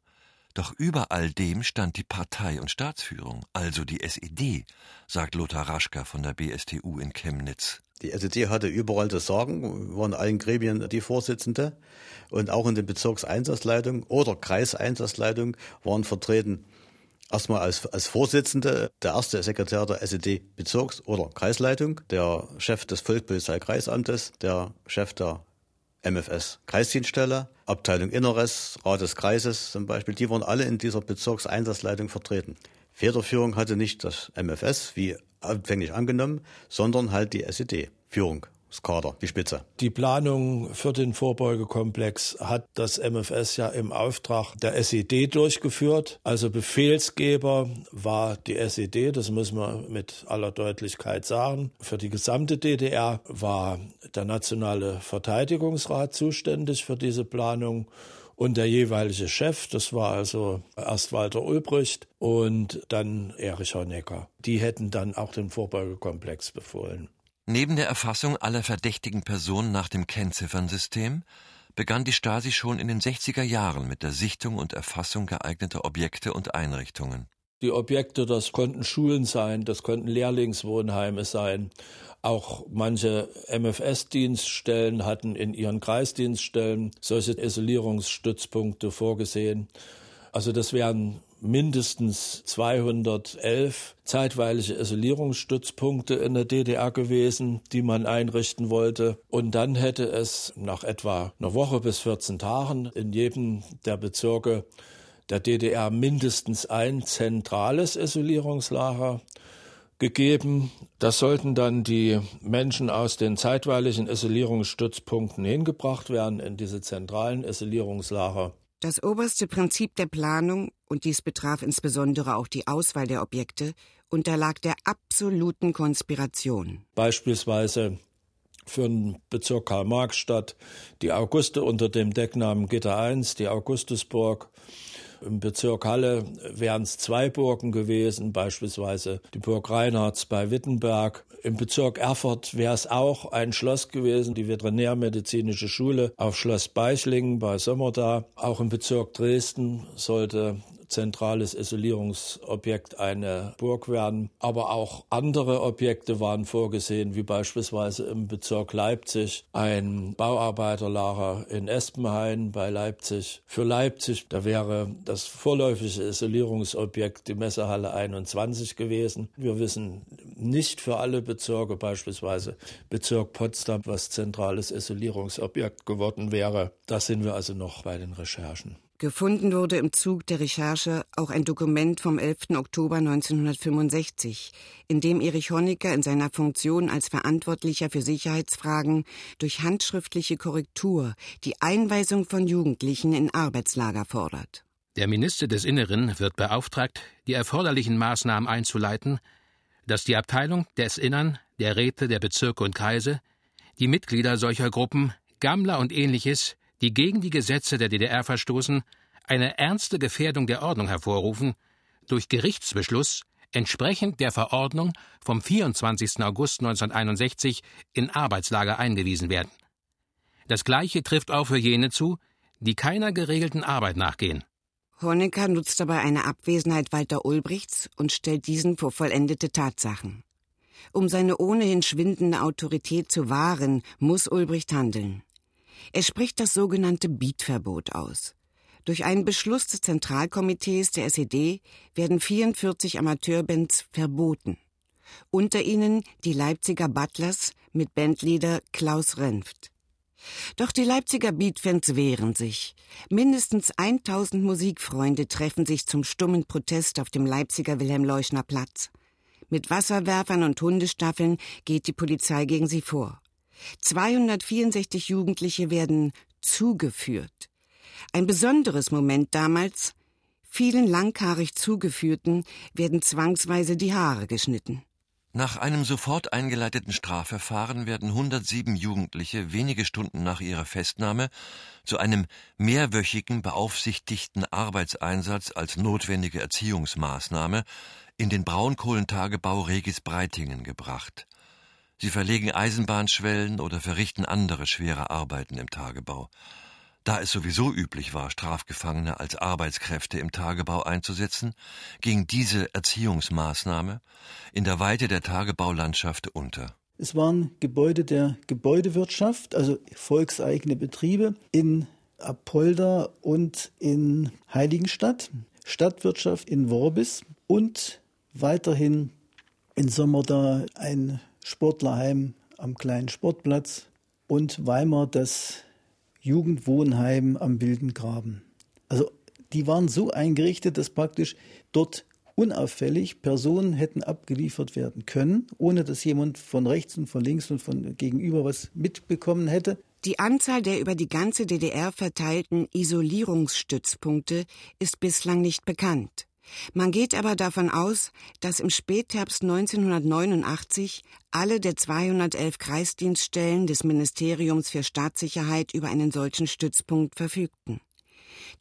Doch über all dem stand die Partei und Staatsführung, also die SED, sagt Lothar Raschka von der BSTU in Chemnitz. Die SED hatte überall das Sagen, waren allen Gremien die Vorsitzende und auch in den Bezirkseinsatzleitungen oder Kreiseinsatzleitungen waren vertreten erstmal als, als Vorsitzende der erste Sekretär der SED-Bezirks- oder Kreisleitung, der Chef des Volkspolizeikreisamtes, der Chef der MFS Kreisdienststelle, Abteilung Inneres, Rat des Kreises zum Beispiel, die waren alle in dieser Bezirkseinsatzleitung vertreten. Federführung hatte nicht das MFS, wie anfänglich angenommen, sondern halt die SED-Führung. Das die Spitze. Die Planung für den Vorbeugekomplex hat das MFS ja im Auftrag der SED durchgeführt. Also Befehlsgeber war die SED, das muss man mit aller Deutlichkeit sagen. Für die gesamte DDR war der Nationale Verteidigungsrat zuständig für diese Planung und der jeweilige Chef, das war also erst Walter Ulbricht und dann Erich Honecker. Die hätten dann auch den Vorbeugekomplex befohlen. Neben der Erfassung aller verdächtigen Personen nach dem Kennziffernsystem begann die Stasi schon in den 60er Jahren mit der Sichtung und Erfassung geeigneter Objekte und Einrichtungen. Die Objekte, das konnten Schulen sein, das konnten Lehrlingswohnheime sein. Auch manche MFS-Dienststellen hatten in ihren Kreisdienststellen solche Isolierungsstützpunkte vorgesehen. Also das wären mindestens 211 zeitweilige Isolierungsstützpunkte in der DDR gewesen, die man einrichten wollte. Und dann hätte es nach etwa einer Woche bis 14 Tagen in jedem der Bezirke der DDR mindestens ein zentrales Isolierungslager gegeben. Das sollten dann die Menschen aus den zeitweiligen Isolierungsstützpunkten hingebracht werden in diese zentralen Isolierungslager. Das oberste Prinzip der Planung, und dies betraf insbesondere auch die Auswahl der Objekte, unterlag der absoluten Konspiration. Beispielsweise für den Bezirk Karl-Marx-Stadt die Auguste unter dem Decknamen Gitter I, die Augustusburg. Im Bezirk Halle wären es zwei Burgen gewesen, beispielsweise die Burg Reinhards bei Wittenberg im Bezirk Erfurt wäre es auch ein Schloss gewesen, die Veterinärmedizinische Schule auf Schloss Beichlingen bei Sommerda. Auch im Bezirk Dresden sollte zentrales Isolierungsobjekt eine Burg werden. Aber auch andere Objekte waren vorgesehen, wie beispielsweise im Bezirk Leipzig ein Bauarbeiterlager in Espenhain bei Leipzig. Für Leipzig, da wäre das vorläufige Isolierungsobjekt die Messehalle 21 gewesen. Wir wissen nicht für alle Bezirke, beispielsweise Bezirk Potsdam, was zentrales Isolierungsobjekt geworden wäre. Da sind wir also noch bei den Recherchen. Gefunden wurde im Zug der Recherche auch ein Dokument vom 11. Oktober 1965, in dem Erich Honecker in seiner Funktion als Verantwortlicher für Sicherheitsfragen durch handschriftliche Korrektur die Einweisung von Jugendlichen in Arbeitslager fordert. Der Minister des Inneren wird beauftragt, die erforderlichen Maßnahmen einzuleiten, dass die Abteilung des Innern, der Räte der Bezirke und Kreise, die Mitglieder solcher Gruppen, Gammler und ähnliches die gegen die Gesetze der DDR verstoßen, eine ernste Gefährdung der Ordnung hervorrufen, durch Gerichtsbeschluss entsprechend der Verordnung vom 24. August 1961 in Arbeitslager eingewiesen werden. Das Gleiche trifft auch für jene zu, die keiner geregelten Arbeit nachgehen. Honecker nutzt dabei eine Abwesenheit Walter Ulbrichts und stellt diesen vor vollendete Tatsachen. Um seine ohnehin schwindende Autorität zu wahren, muss Ulbricht handeln. Er spricht das sogenannte Beatverbot aus. Durch einen Beschluss des Zentralkomitees der SED werden 44 Amateurbands verboten. Unter ihnen die Leipziger Butlers mit Bandleader Klaus Renft. Doch die Leipziger Beatfans wehren sich. Mindestens 1000 Musikfreunde treffen sich zum stummen Protest auf dem Leipziger Wilhelm-Leuschner Platz. Mit Wasserwerfern und Hundestaffeln geht die Polizei gegen sie vor. 264 Jugendliche werden zugeführt. Ein besonderes Moment damals. Vielen langhaarig Zugeführten werden zwangsweise die Haare geschnitten. Nach einem sofort eingeleiteten Strafverfahren werden 107 Jugendliche wenige Stunden nach ihrer Festnahme zu einem mehrwöchigen beaufsichtigten Arbeitseinsatz als notwendige Erziehungsmaßnahme in den Braunkohlentagebau Regis Breitingen gebracht. Sie verlegen Eisenbahnschwellen oder verrichten andere schwere Arbeiten im Tagebau. Da es sowieso üblich war, Strafgefangene als Arbeitskräfte im Tagebau einzusetzen, ging diese Erziehungsmaßnahme in der Weite der Tagebaulandschaft unter. Es waren Gebäude der Gebäudewirtschaft, also volkseigene Betriebe in Apolda und in Heiligenstadt, Stadtwirtschaft in Worbis und weiterhin in Sommerda ein Sportlerheim am kleinen Sportplatz und Weimar das Jugendwohnheim am Wilden Graben. Also die waren so eingerichtet, dass praktisch dort unauffällig Personen hätten abgeliefert werden können, ohne dass jemand von rechts und von links und von gegenüber was mitbekommen hätte. Die Anzahl der über die ganze DDR verteilten Isolierungsstützpunkte ist bislang nicht bekannt. Man geht aber davon aus, dass im Spätherbst 1989 alle der 211 Kreisdienststellen des Ministeriums für Staatssicherheit über einen solchen Stützpunkt verfügten.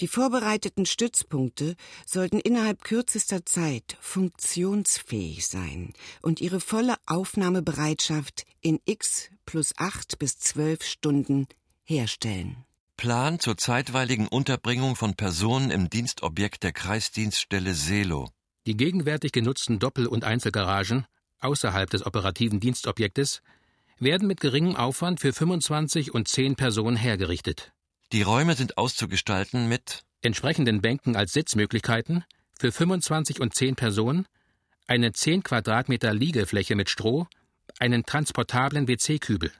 Die vorbereiteten Stützpunkte sollten innerhalb kürzester Zeit funktionsfähig sein und ihre volle Aufnahmebereitschaft in x plus acht bis zwölf Stunden herstellen. Plan zur zeitweiligen Unterbringung von Personen im Dienstobjekt der Kreisdienststelle Selo. Die gegenwärtig genutzten Doppel- und Einzelgaragen außerhalb des operativen Dienstobjektes werden mit geringem Aufwand für 25 und 10 Personen hergerichtet. Die Räume sind auszugestalten mit entsprechenden Bänken als Sitzmöglichkeiten für 25 und 10 Personen, eine 10 Quadratmeter Liegefläche mit Stroh, einen transportablen WC-Kübel.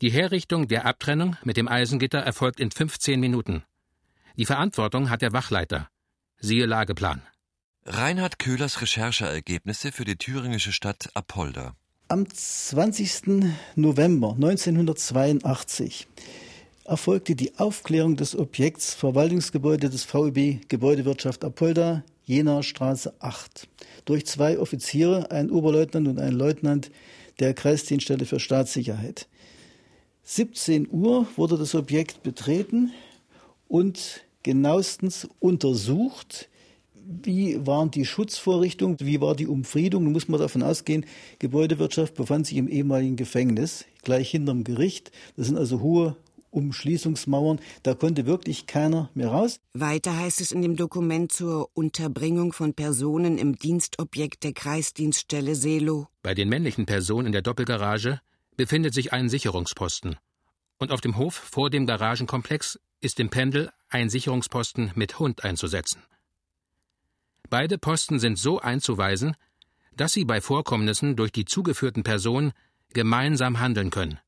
Die Herrichtung der Abtrennung mit dem Eisengitter erfolgt in 15 Minuten. Die Verantwortung hat der Wachleiter. Siehe Lageplan. Reinhard Köhlers Rechercheergebnisse für die thüringische Stadt Apolda. Am 20. November 1982 erfolgte die Aufklärung des Objekts Verwaltungsgebäude des VEB Gebäudewirtschaft Apolda, Jena Straße 8, durch zwei Offiziere, ein Oberleutnant und ein Leutnant der Kreisdienststelle für Staatssicherheit. 17 Uhr wurde das Objekt betreten und genauestens untersucht, wie waren die Schutzvorrichtungen, wie war die Umfriedung. Nun muss man davon ausgehen, Gebäudewirtschaft befand sich im ehemaligen Gefängnis, gleich hinterm Gericht. Das sind also hohe Umschließungsmauern. Da konnte wirklich keiner mehr raus. Weiter heißt es in dem Dokument zur Unterbringung von Personen im Dienstobjekt der Kreisdienststelle Selo. Bei den männlichen Personen in der Doppelgarage befindet sich ein Sicherungsposten. Und auf dem Hof vor dem Garagenkomplex ist im Pendel ein Sicherungsposten mit Hund einzusetzen. Beide Posten sind so einzuweisen, dass sie bei Vorkommnissen durch die zugeführten Personen gemeinsam handeln können.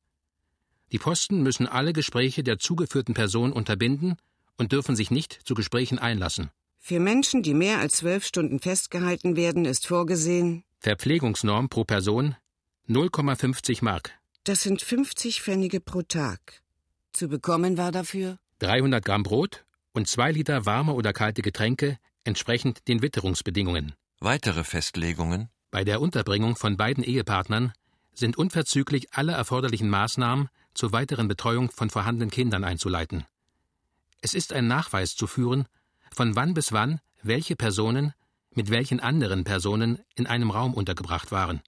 Die Posten müssen alle Gespräche der zugeführten Person unterbinden und dürfen sich nicht zu Gesprächen einlassen. Für Menschen, die mehr als zwölf Stunden festgehalten werden, ist vorgesehen Verpflegungsnorm pro Person 0,50 Mark. Das sind 50 Pfennige pro Tag. Zu bekommen war dafür 300 Gramm Brot und zwei Liter warme oder kalte Getränke entsprechend den Witterungsbedingungen. Weitere Festlegungen Bei der Unterbringung von beiden Ehepartnern sind unverzüglich alle erforderlichen Maßnahmen zur weiteren Betreuung von vorhandenen Kindern einzuleiten. Es ist ein Nachweis zu führen, von wann bis wann welche Personen mit welchen anderen Personen in einem Raum untergebracht waren.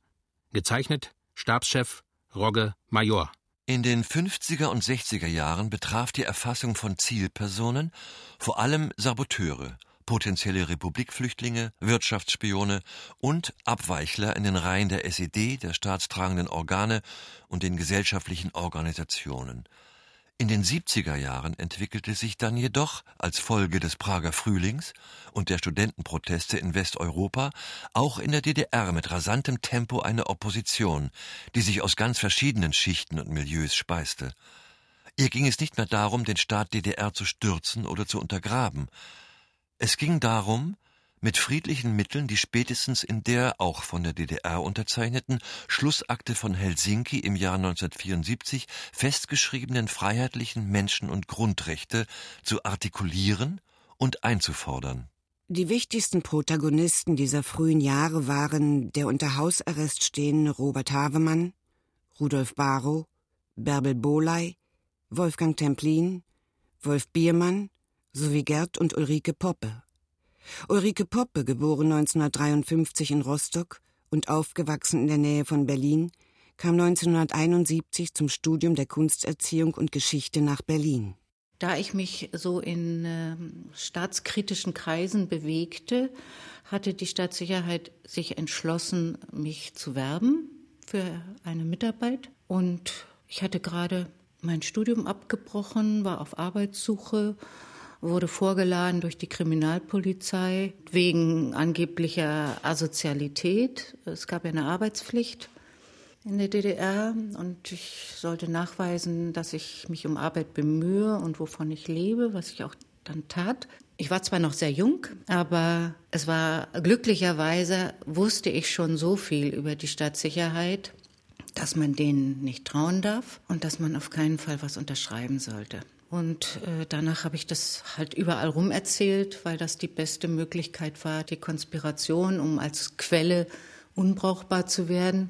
Gezeichnet Stabschef Rogge Major. In den 50er und 60er Jahren betraf die Erfassung von Zielpersonen vor allem Saboteure, potenzielle Republikflüchtlinge, Wirtschaftsspione und Abweichler in den Reihen der SED, der staatstragenden Organe und den gesellschaftlichen Organisationen. In den 70er Jahren entwickelte sich dann jedoch als Folge des Prager Frühlings und der Studentenproteste in Westeuropa auch in der DDR mit rasantem Tempo eine Opposition, die sich aus ganz verschiedenen Schichten und Milieus speiste. Ihr ging es nicht mehr darum, den Staat DDR zu stürzen oder zu untergraben. Es ging darum, mit friedlichen Mitteln die spätestens in der auch von der DDR unterzeichneten Schlussakte von Helsinki im Jahr 1974 festgeschriebenen freiheitlichen Menschen- und Grundrechte zu artikulieren und einzufordern. Die wichtigsten Protagonisten dieser frühen Jahre waren der unter Hausarrest stehende Robert Havemann, Rudolf Barrow, Bärbel Boley, Wolfgang Templin, Wolf Biermann sowie Gerd und Ulrike Poppe. Ulrike Poppe, geboren 1953 in Rostock und aufgewachsen in der Nähe von Berlin, kam 1971 zum Studium der Kunsterziehung und Geschichte nach Berlin. Da ich mich so in äh, staatskritischen Kreisen bewegte, hatte die Staatssicherheit sich entschlossen, mich zu werben für eine Mitarbeit. Und ich hatte gerade mein Studium abgebrochen, war auf Arbeitssuche, wurde vorgeladen durch die Kriminalpolizei wegen angeblicher Asozialität. Es gab ja eine Arbeitspflicht in der DDR und ich sollte nachweisen, dass ich mich um Arbeit bemühe und wovon ich lebe, was ich auch dann tat. Ich war zwar noch sehr jung, aber es war glücklicherweise wusste ich schon so viel über die Staatssicherheit, dass man denen nicht trauen darf und dass man auf keinen Fall was unterschreiben sollte. Und äh, danach habe ich das halt überall rum erzählt, weil das die beste Möglichkeit war, die Konspiration, um als Quelle unbrauchbar zu werden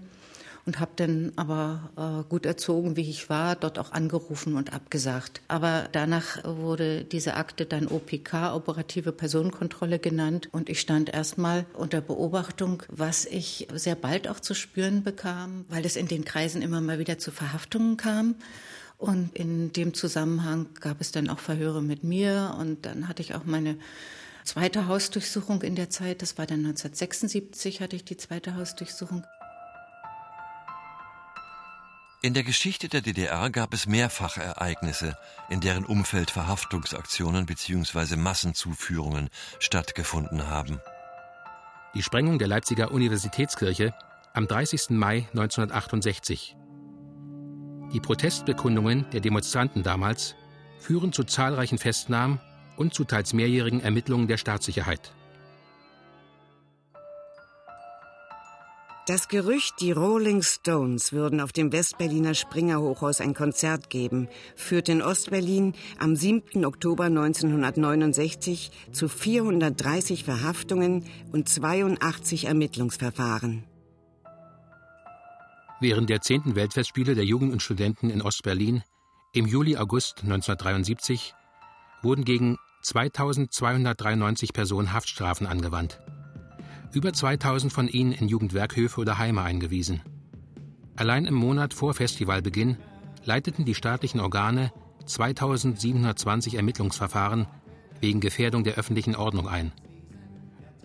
und habe dann aber äh, gut erzogen, wie ich war, dort auch angerufen und abgesagt. Aber danach wurde diese Akte dann OPK, operative Personenkontrolle genannt und ich stand erstmal unter Beobachtung, was ich sehr bald auch zu spüren bekam, weil es in den Kreisen immer mal wieder zu Verhaftungen kam. Und in dem Zusammenhang gab es dann auch Verhöre mit mir und dann hatte ich auch meine zweite Hausdurchsuchung in der Zeit. Das war dann 1976 hatte ich die zweite Hausdurchsuchung. In der Geschichte der DDR gab es mehrfach Ereignisse, in deren Umfeld Verhaftungsaktionen bzw. Massenzuführungen stattgefunden haben. Die Sprengung der Leipziger Universitätskirche am 30. Mai 1968. Die Protestbekundungen der Demonstranten damals führen zu zahlreichen Festnahmen und zu teils mehrjährigen Ermittlungen der Staatssicherheit. Das Gerücht, die Rolling Stones würden auf dem Westberliner Springer Hochhaus ein Konzert geben, führte in Ostberlin am 7. Oktober 1969 zu 430 Verhaftungen und 82 Ermittlungsverfahren. Während der 10. Weltfestspiele der Jugend und Studenten in Ostberlin im Juli-August 1973 wurden gegen 2293 Personen Haftstrafen angewandt über 2000 von ihnen in Jugendwerkhöfe oder Heime eingewiesen. Allein im Monat vor Festivalbeginn leiteten die staatlichen Organe 2720 Ermittlungsverfahren wegen Gefährdung der öffentlichen Ordnung ein.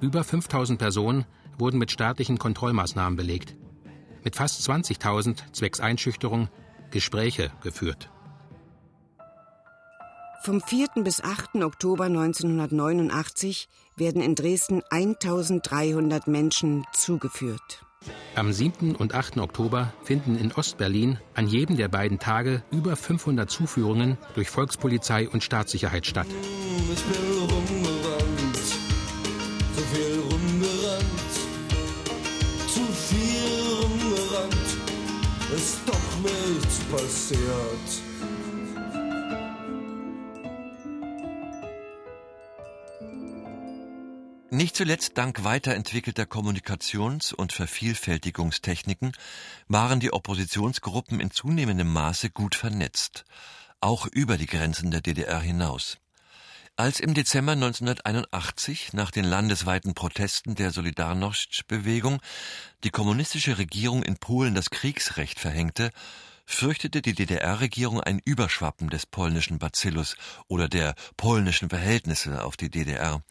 Über 5000 Personen wurden mit staatlichen Kontrollmaßnahmen belegt. Mit fast 20.000 zwecks Einschüchterung Gespräche geführt. Vom 4. bis 8. Oktober 1989 werden in Dresden 1300 Menschen zugeführt. Am 7. und 8. Oktober finden in Ostberlin an jedem der beiden Tage über 500 Zuführungen durch Volkspolizei und Staatssicherheit statt. Ich bin rumgerannt, passiert. Nicht zuletzt dank weiterentwickelter Kommunikations- und Vervielfältigungstechniken waren die Oppositionsgruppen in zunehmendem Maße gut vernetzt, auch über die Grenzen der DDR hinaus. Als im Dezember 1981 nach den landesweiten Protesten der Solidarność-Bewegung die kommunistische Regierung in Polen das Kriegsrecht verhängte, fürchtete die DDR-Regierung ein Überschwappen des polnischen Bacillus oder der polnischen Verhältnisse auf die DDR.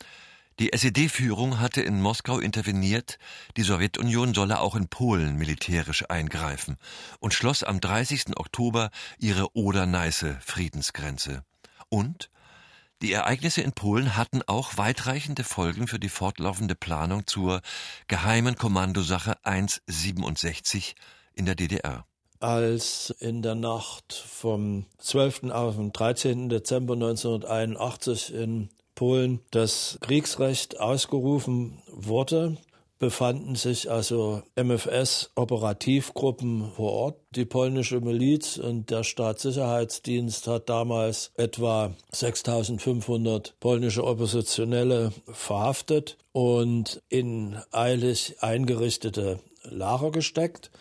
Die SED-Führung hatte in Moskau interveniert, die Sowjetunion solle auch in Polen militärisch eingreifen und schloss am 30. Oktober ihre Oder-Neiße-Friedensgrenze. Und die Ereignisse in Polen hatten auch weitreichende Folgen für die fortlaufende Planung zur geheimen Kommandosache 167 in der DDR. Als in der Nacht vom 12. auf den 13. Dezember 1981 in Polen das Kriegsrecht ausgerufen wurde, befanden sich also MFS-Operativgruppen vor Ort. Die polnische Miliz und der Staatssicherheitsdienst hat damals etwa 6500 polnische Oppositionelle verhaftet und in eilig eingerichtete Lager gesteckt.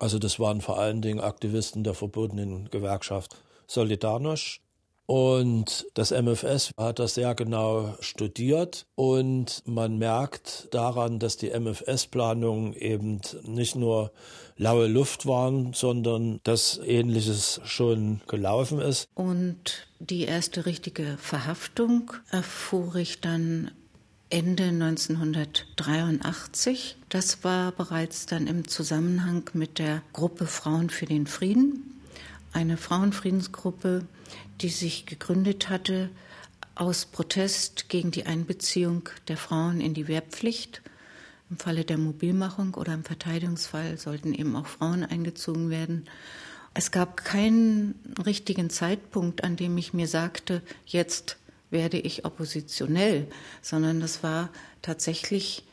Also das waren vor allen Dingen Aktivisten der verbotenen Gewerkschaft Solidarność. Und das MFS hat das sehr genau studiert und man merkt daran, dass die MFS-Planungen eben nicht nur laue Luft waren, sondern dass ähnliches schon gelaufen ist. Und die erste richtige Verhaftung erfuhr ich dann Ende 1983. Das war bereits dann im Zusammenhang mit der Gruppe Frauen für den Frieden, eine Frauenfriedensgruppe, die sich gegründet hatte aus Protest gegen die Einbeziehung der Frauen in die Wehrpflicht. Im Falle der Mobilmachung oder im Verteidigungsfall sollten eben auch Frauen eingezogen werden. Es gab keinen richtigen Zeitpunkt, an dem ich mir sagte, jetzt werde ich oppositionell, sondern das war tatsächlich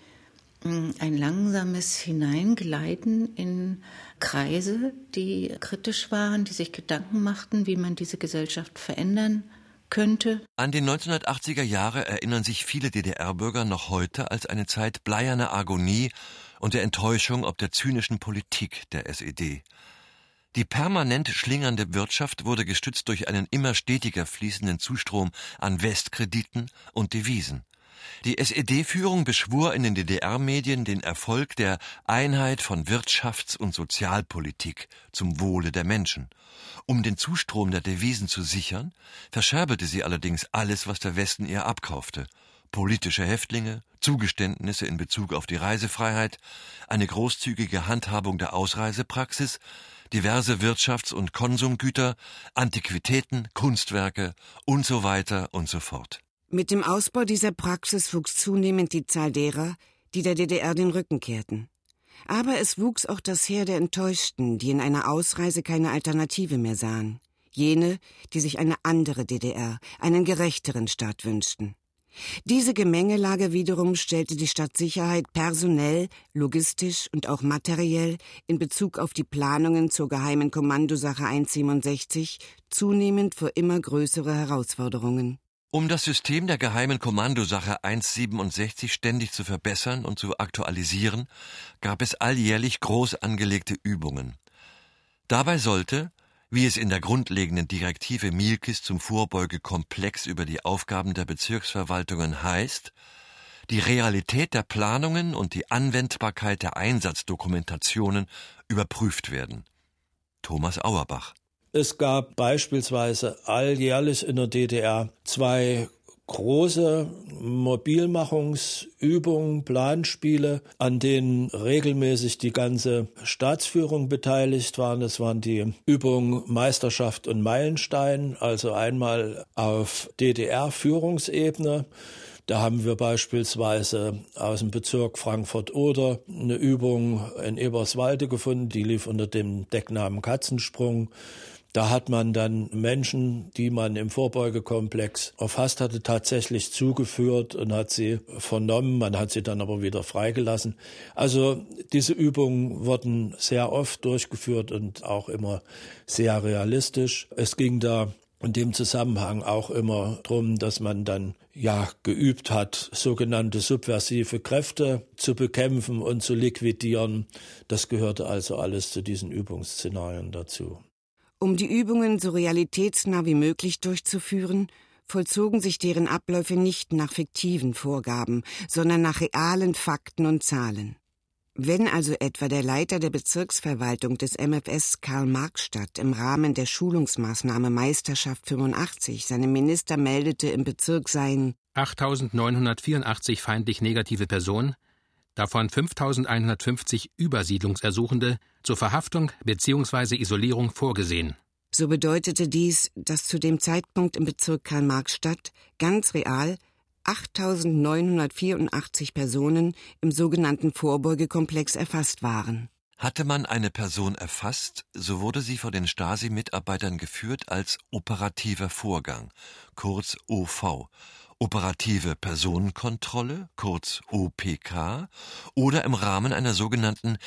hm, ein langsames Hineingleiten in Kreise, die kritisch waren, die sich Gedanken machten, wie man diese Gesellschaft verändern könnte. An die 1980er Jahre erinnern sich viele DDR-Bürger noch heute als eine Zeit bleierner Agonie und der Enttäuschung ob der zynischen Politik der SED. Die permanent schlingernde Wirtschaft wurde gestützt durch einen immer stetiger fließenden Zustrom an Westkrediten und Devisen. Die SED-Führung beschwor in den DDR-Medien den Erfolg der Einheit von Wirtschafts- und Sozialpolitik zum Wohle der Menschen. Um den Zustrom der Devisen zu sichern, verscherberte sie allerdings alles, was der Westen ihr abkaufte. Politische Häftlinge, Zugeständnisse in Bezug auf die Reisefreiheit, eine großzügige Handhabung der Ausreisepraxis, diverse Wirtschafts- und Konsumgüter, Antiquitäten, Kunstwerke und so weiter und so fort. Mit dem Ausbau dieser Praxis wuchs zunehmend die Zahl derer, die der DDR den Rücken kehrten. Aber es wuchs auch das Heer der Enttäuschten, die in einer Ausreise keine Alternative mehr sahen. Jene, die sich eine andere DDR, einen gerechteren Staat wünschten. Diese Gemengelage wiederum stellte die Stadtsicherheit personell, logistisch und auch materiell in Bezug auf die Planungen zur geheimen Kommandosache 167 zunehmend vor immer größere Herausforderungen. Um das System der geheimen Kommandosache 167 ständig zu verbessern und zu aktualisieren, gab es alljährlich groß angelegte Übungen. Dabei sollte, wie es in der grundlegenden Direktive Mielkis zum Vorbeugekomplex über die Aufgaben der Bezirksverwaltungen heißt, die Realität der Planungen und die Anwendbarkeit der Einsatzdokumentationen überprüft werden. Thomas Auerbach es gab beispielsweise alljährlich in der DDR zwei große Mobilmachungsübungen, Planspiele, an denen regelmäßig die ganze Staatsführung beteiligt waren. Das waren die Übungen Meisterschaft und Meilenstein, also einmal auf DDR-Führungsebene. Da haben wir beispielsweise aus dem Bezirk Frankfurt-Oder eine Übung in Eberswalde gefunden, die lief unter dem Decknamen Katzensprung. Da hat man dann Menschen, die man im Vorbeugekomplex erfasst hatte, tatsächlich zugeführt und hat sie vernommen. Man hat sie dann aber wieder freigelassen. Also diese Übungen wurden sehr oft durchgeführt und auch immer sehr realistisch. Es ging da in dem Zusammenhang auch immer darum, dass man dann ja geübt hat, sogenannte subversive Kräfte zu bekämpfen und zu liquidieren. Das gehörte also alles zu diesen Übungsszenarien dazu. Um die Übungen so realitätsnah wie möglich durchzuführen, vollzogen sich deren Abläufe nicht nach fiktiven Vorgaben, sondern nach realen Fakten und Zahlen. Wenn also etwa der Leiter der Bezirksverwaltung des MFS Karl-Marx-Stadt im Rahmen der Schulungsmaßnahme Meisterschaft 85 seinem Minister meldete, im Bezirk seien 8.984 feindlich negative Personen, davon 5.150 Übersiedlungsersuchende, zur Verhaftung bzw. Isolierung vorgesehen. So bedeutete dies, dass zu dem Zeitpunkt im Bezirk Karl-Marx-Stadt ganz real 8.984 Personen im sogenannten Vorbeugekomplex erfasst waren. Hatte man eine Person erfasst, so wurde sie von den Stasi-Mitarbeitern geführt als operativer Vorgang, kurz OV, operative Personenkontrolle, kurz OPK, oder im Rahmen einer sogenannten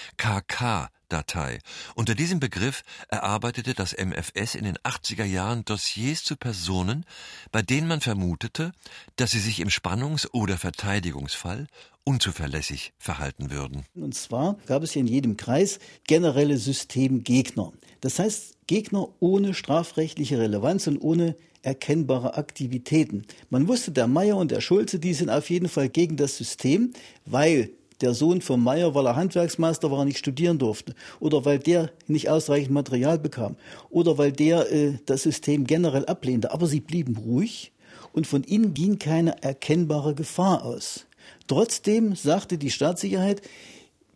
KK-Datei. Unter diesem Begriff erarbeitete das MFS in den 80er Jahren Dossiers zu Personen, bei denen man vermutete, dass sie sich im Spannungs- oder Verteidigungsfall unzuverlässig verhalten würden. Und zwar gab es hier in jedem Kreis generelle Systemgegner. Das heißt, Gegner ohne strafrechtliche Relevanz und ohne erkennbare Aktivitäten. Man wusste, der Meier und der Schulze, die sind auf jeden Fall gegen das System, weil der Sohn von Meier, weil er Handwerksmeister war, nicht studieren durfte. Oder weil der nicht ausreichend Material bekam. Oder weil der äh, das System generell ablehnte. Aber sie blieben ruhig und von ihnen ging keine erkennbare Gefahr aus. Trotzdem sagte die Staatssicherheit,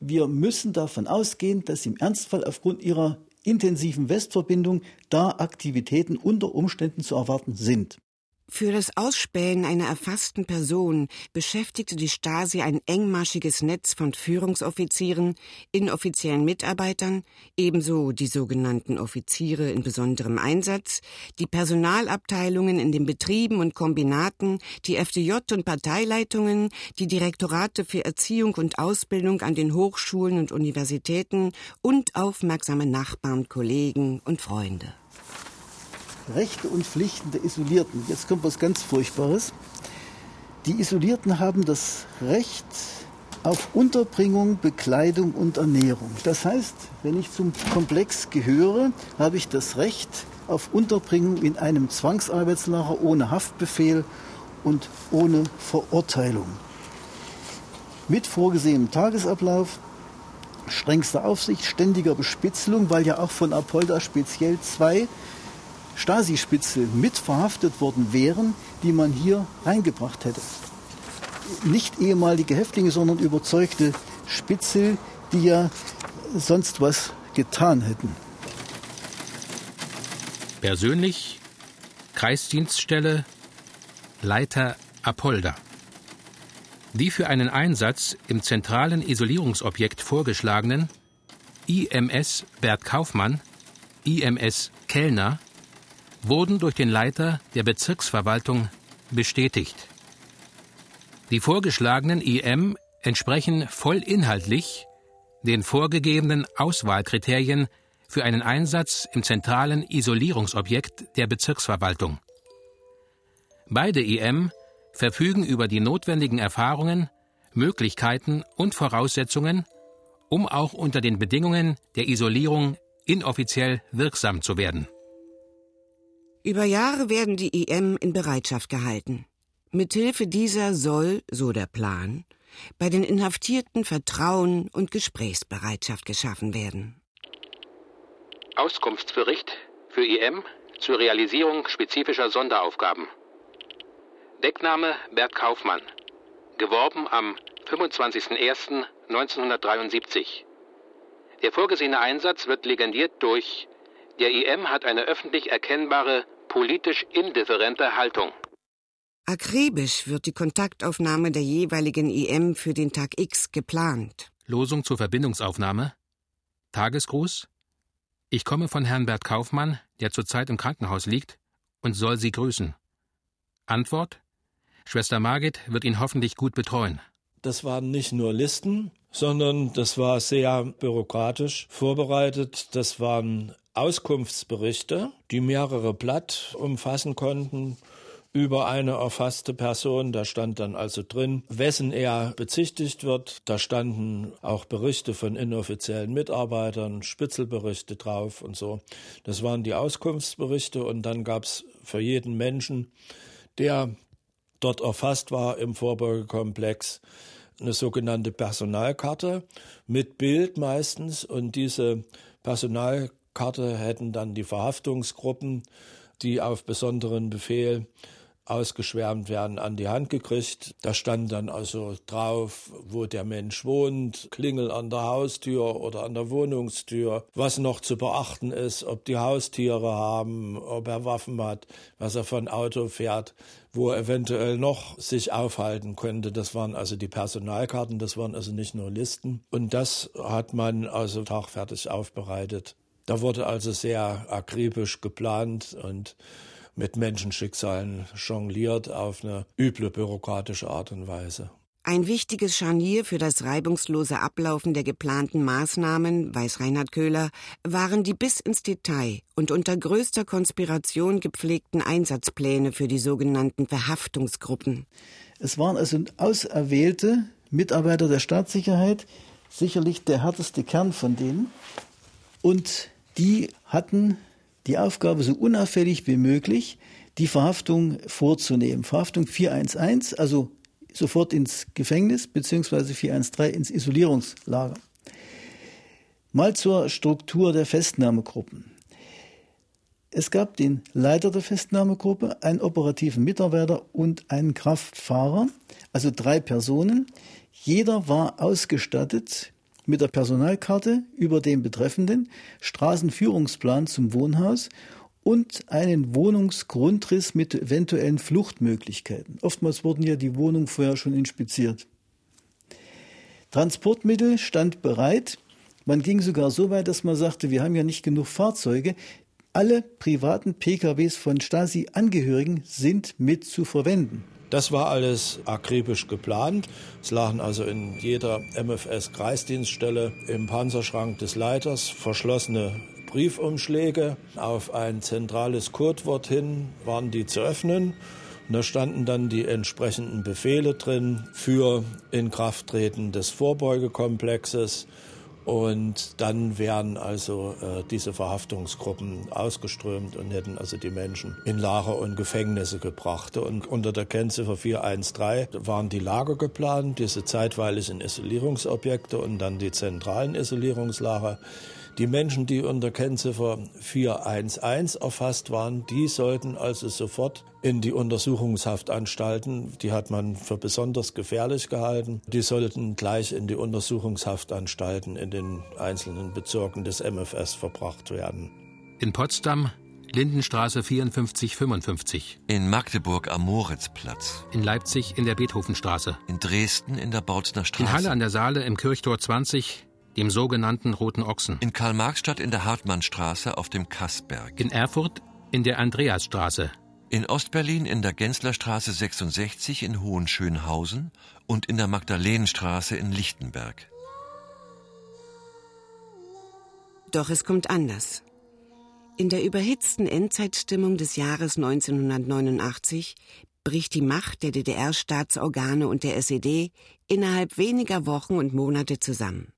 wir müssen davon ausgehen, dass im Ernstfall aufgrund ihrer intensiven Westverbindung da Aktivitäten unter Umständen zu erwarten sind. Für das Ausspähen einer erfassten Person beschäftigte die Stasi ein engmaschiges Netz von Führungsoffizieren, inoffiziellen Mitarbeitern, ebenso die sogenannten Offiziere in besonderem Einsatz, die Personalabteilungen in den Betrieben und Kombinaten, die FDJ und Parteileitungen, die Direktorate für Erziehung und Ausbildung an den Hochschulen und Universitäten und aufmerksame Nachbarn, Kollegen und Freunde. Rechte und Pflichten der Isolierten. Jetzt kommt was ganz Furchtbares. Die Isolierten haben das Recht auf Unterbringung, Bekleidung und Ernährung. Das heißt, wenn ich zum Komplex gehöre, habe ich das Recht auf Unterbringung in einem Zwangsarbeitslager ohne Haftbefehl und ohne Verurteilung. Mit vorgesehenem Tagesablauf, strengster Aufsicht, ständiger Bespitzelung, weil ja auch von Apolda speziell zwei Stasi-Spitzel mit verhaftet worden wären, die man hier reingebracht hätte. Nicht ehemalige Häftlinge, sondern überzeugte Spitzel, die ja sonst was getan hätten. Persönlich Kreisdienststelle Leiter Apolda. Die für einen Einsatz im zentralen Isolierungsobjekt vorgeschlagenen IMS Bert Kaufmann, IMS Kellner wurden durch den Leiter der Bezirksverwaltung bestätigt. Die vorgeschlagenen IM entsprechen vollinhaltlich den vorgegebenen Auswahlkriterien für einen Einsatz im zentralen Isolierungsobjekt der Bezirksverwaltung. Beide IM verfügen über die notwendigen Erfahrungen, Möglichkeiten und Voraussetzungen, um auch unter den Bedingungen der Isolierung inoffiziell wirksam zu werden. Über Jahre werden die IM in Bereitschaft gehalten. Mithilfe dieser soll, so der Plan, bei den Inhaftierten Vertrauen und Gesprächsbereitschaft geschaffen werden. Auskunftsbericht für IM zur Realisierung spezifischer Sonderaufgaben. Deckname Bert Kaufmann. Geworben am 25.01.1973. Der vorgesehene Einsatz wird legendiert durch der IM hat eine öffentlich erkennbare politisch indifferente Haltung. Akribisch wird die Kontaktaufnahme der jeweiligen IM für den Tag X geplant. Losung zur Verbindungsaufnahme. Tagesgruß. Ich komme von Herrn Bert Kaufmann, der zurzeit im Krankenhaus liegt, und soll Sie grüßen. Antwort. Schwester Margit wird ihn hoffentlich gut betreuen. Das waren nicht nur Listen, sondern das war sehr bürokratisch vorbereitet. Das waren Auskunftsberichte, die mehrere Blatt umfassen konnten über eine erfasste Person. Da stand dann also drin, wessen er bezichtigt wird. Da standen auch Berichte von inoffiziellen Mitarbeitern, Spitzelberichte drauf und so. Das waren die Auskunftsberichte und dann gab es für jeden Menschen, der dort erfasst war im Vorbeugekomplex, eine sogenannte Personalkarte mit Bild meistens und diese Personalkarte Karte hätten dann die Verhaftungsgruppen, die auf besonderen Befehl ausgeschwärmt werden, an die Hand gekriegt. Da stand dann also drauf, wo der Mensch wohnt, Klingel an der Haustür oder an der Wohnungstür, was noch zu beachten ist, ob die Haustiere haben, ob er Waffen hat, was er von Auto fährt, wo er eventuell noch sich aufhalten könnte. Das waren also die Personalkarten, das waren also nicht nur Listen. Und das hat man also tagfertig aufbereitet. Da wurde also sehr akribisch geplant und mit Menschenschicksalen jongliert auf eine üble bürokratische Art und Weise. Ein wichtiges Scharnier für das reibungslose Ablaufen der geplanten Maßnahmen, weiß Reinhard Köhler, waren die bis ins Detail und unter größter Konspiration gepflegten Einsatzpläne für die sogenannten Verhaftungsgruppen. Es waren also auserwählte Mitarbeiter der Staatssicherheit, sicherlich der härteste Kern von denen. Und die hatten die Aufgabe, so unauffällig wie möglich die Verhaftung vorzunehmen. Verhaftung 411, also sofort ins Gefängnis beziehungsweise 413 ins Isolierungslager. Mal zur Struktur der Festnahmegruppen. Es gab den Leiter der Festnahmegruppe, einen operativen Mitarbeiter und einen Kraftfahrer, also drei Personen. Jeder war ausgestattet mit der Personalkarte über den Betreffenden, Straßenführungsplan zum Wohnhaus und einen Wohnungsgrundriss mit eventuellen Fluchtmöglichkeiten. Oftmals wurden ja die Wohnungen vorher schon inspiziert. Transportmittel stand bereit. Man ging sogar so weit, dass man sagte, wir haben ja nicht genug Fahrzeuge. Alle privaten PKWs von Stasi-Angehörigen sind mit zu verwenden. Das war alles akribisch geplant. Es lagen also in jeder MFS-Kreisdienststelle im Panzerschrank des Leiters verschlossene Briefumschläge. Auf ein zentrales Codewort hin waren die zu öffnen. Und da standen dann die entsprechenden Befehle drin für Inkrafttreten des Vorbeugekomplexes. Und dann wären also äh, diese Verhaftungsgruppen ausgeströmt und hätten also die Menschen in Lager und Gefängnisse gebracht. Und unter der Kennziffer 413 waren die Lager geplant, diese zeitweiligen Isolierungsobjekte und dann die zentralen Isolierungslager. Die Menschen, die unter Kennziffer 411 erfasst waren, die sollten also sofort in die Untersuchungshaftanstalten. Die hat man für besonders gefährlich gehalten. Die sollten gleich in die Untersuchungshaftanstalten in den einzelnen Bezirken des MFS verbracht werden. In Potsdam Lindenstraße 54 55. In Magdeburg am Moritzplatz. In Leipzig in der Beethovenstraße. In Dresden in der Bautzner Straße. In Halle an der Saale im Kirchtor 20 dem sogenannten Roten Ochsen. In Karl-Marx-Stadt in der Hartmannstraße auf dem Kassberg. In Erfurt in der Andreasstraße. In Ostberlin in der Genslerstraße 66 in Hohenschönhausen und in der Magdalenenstraße in Lichtenberg. Doch es kommt anders. In der überhitzten Endzeitstimmung des Jahres 1989 bricht die Macht der DDR-Staatsorgane und der SED innerhalb weniger Wochen und Monate zusammen.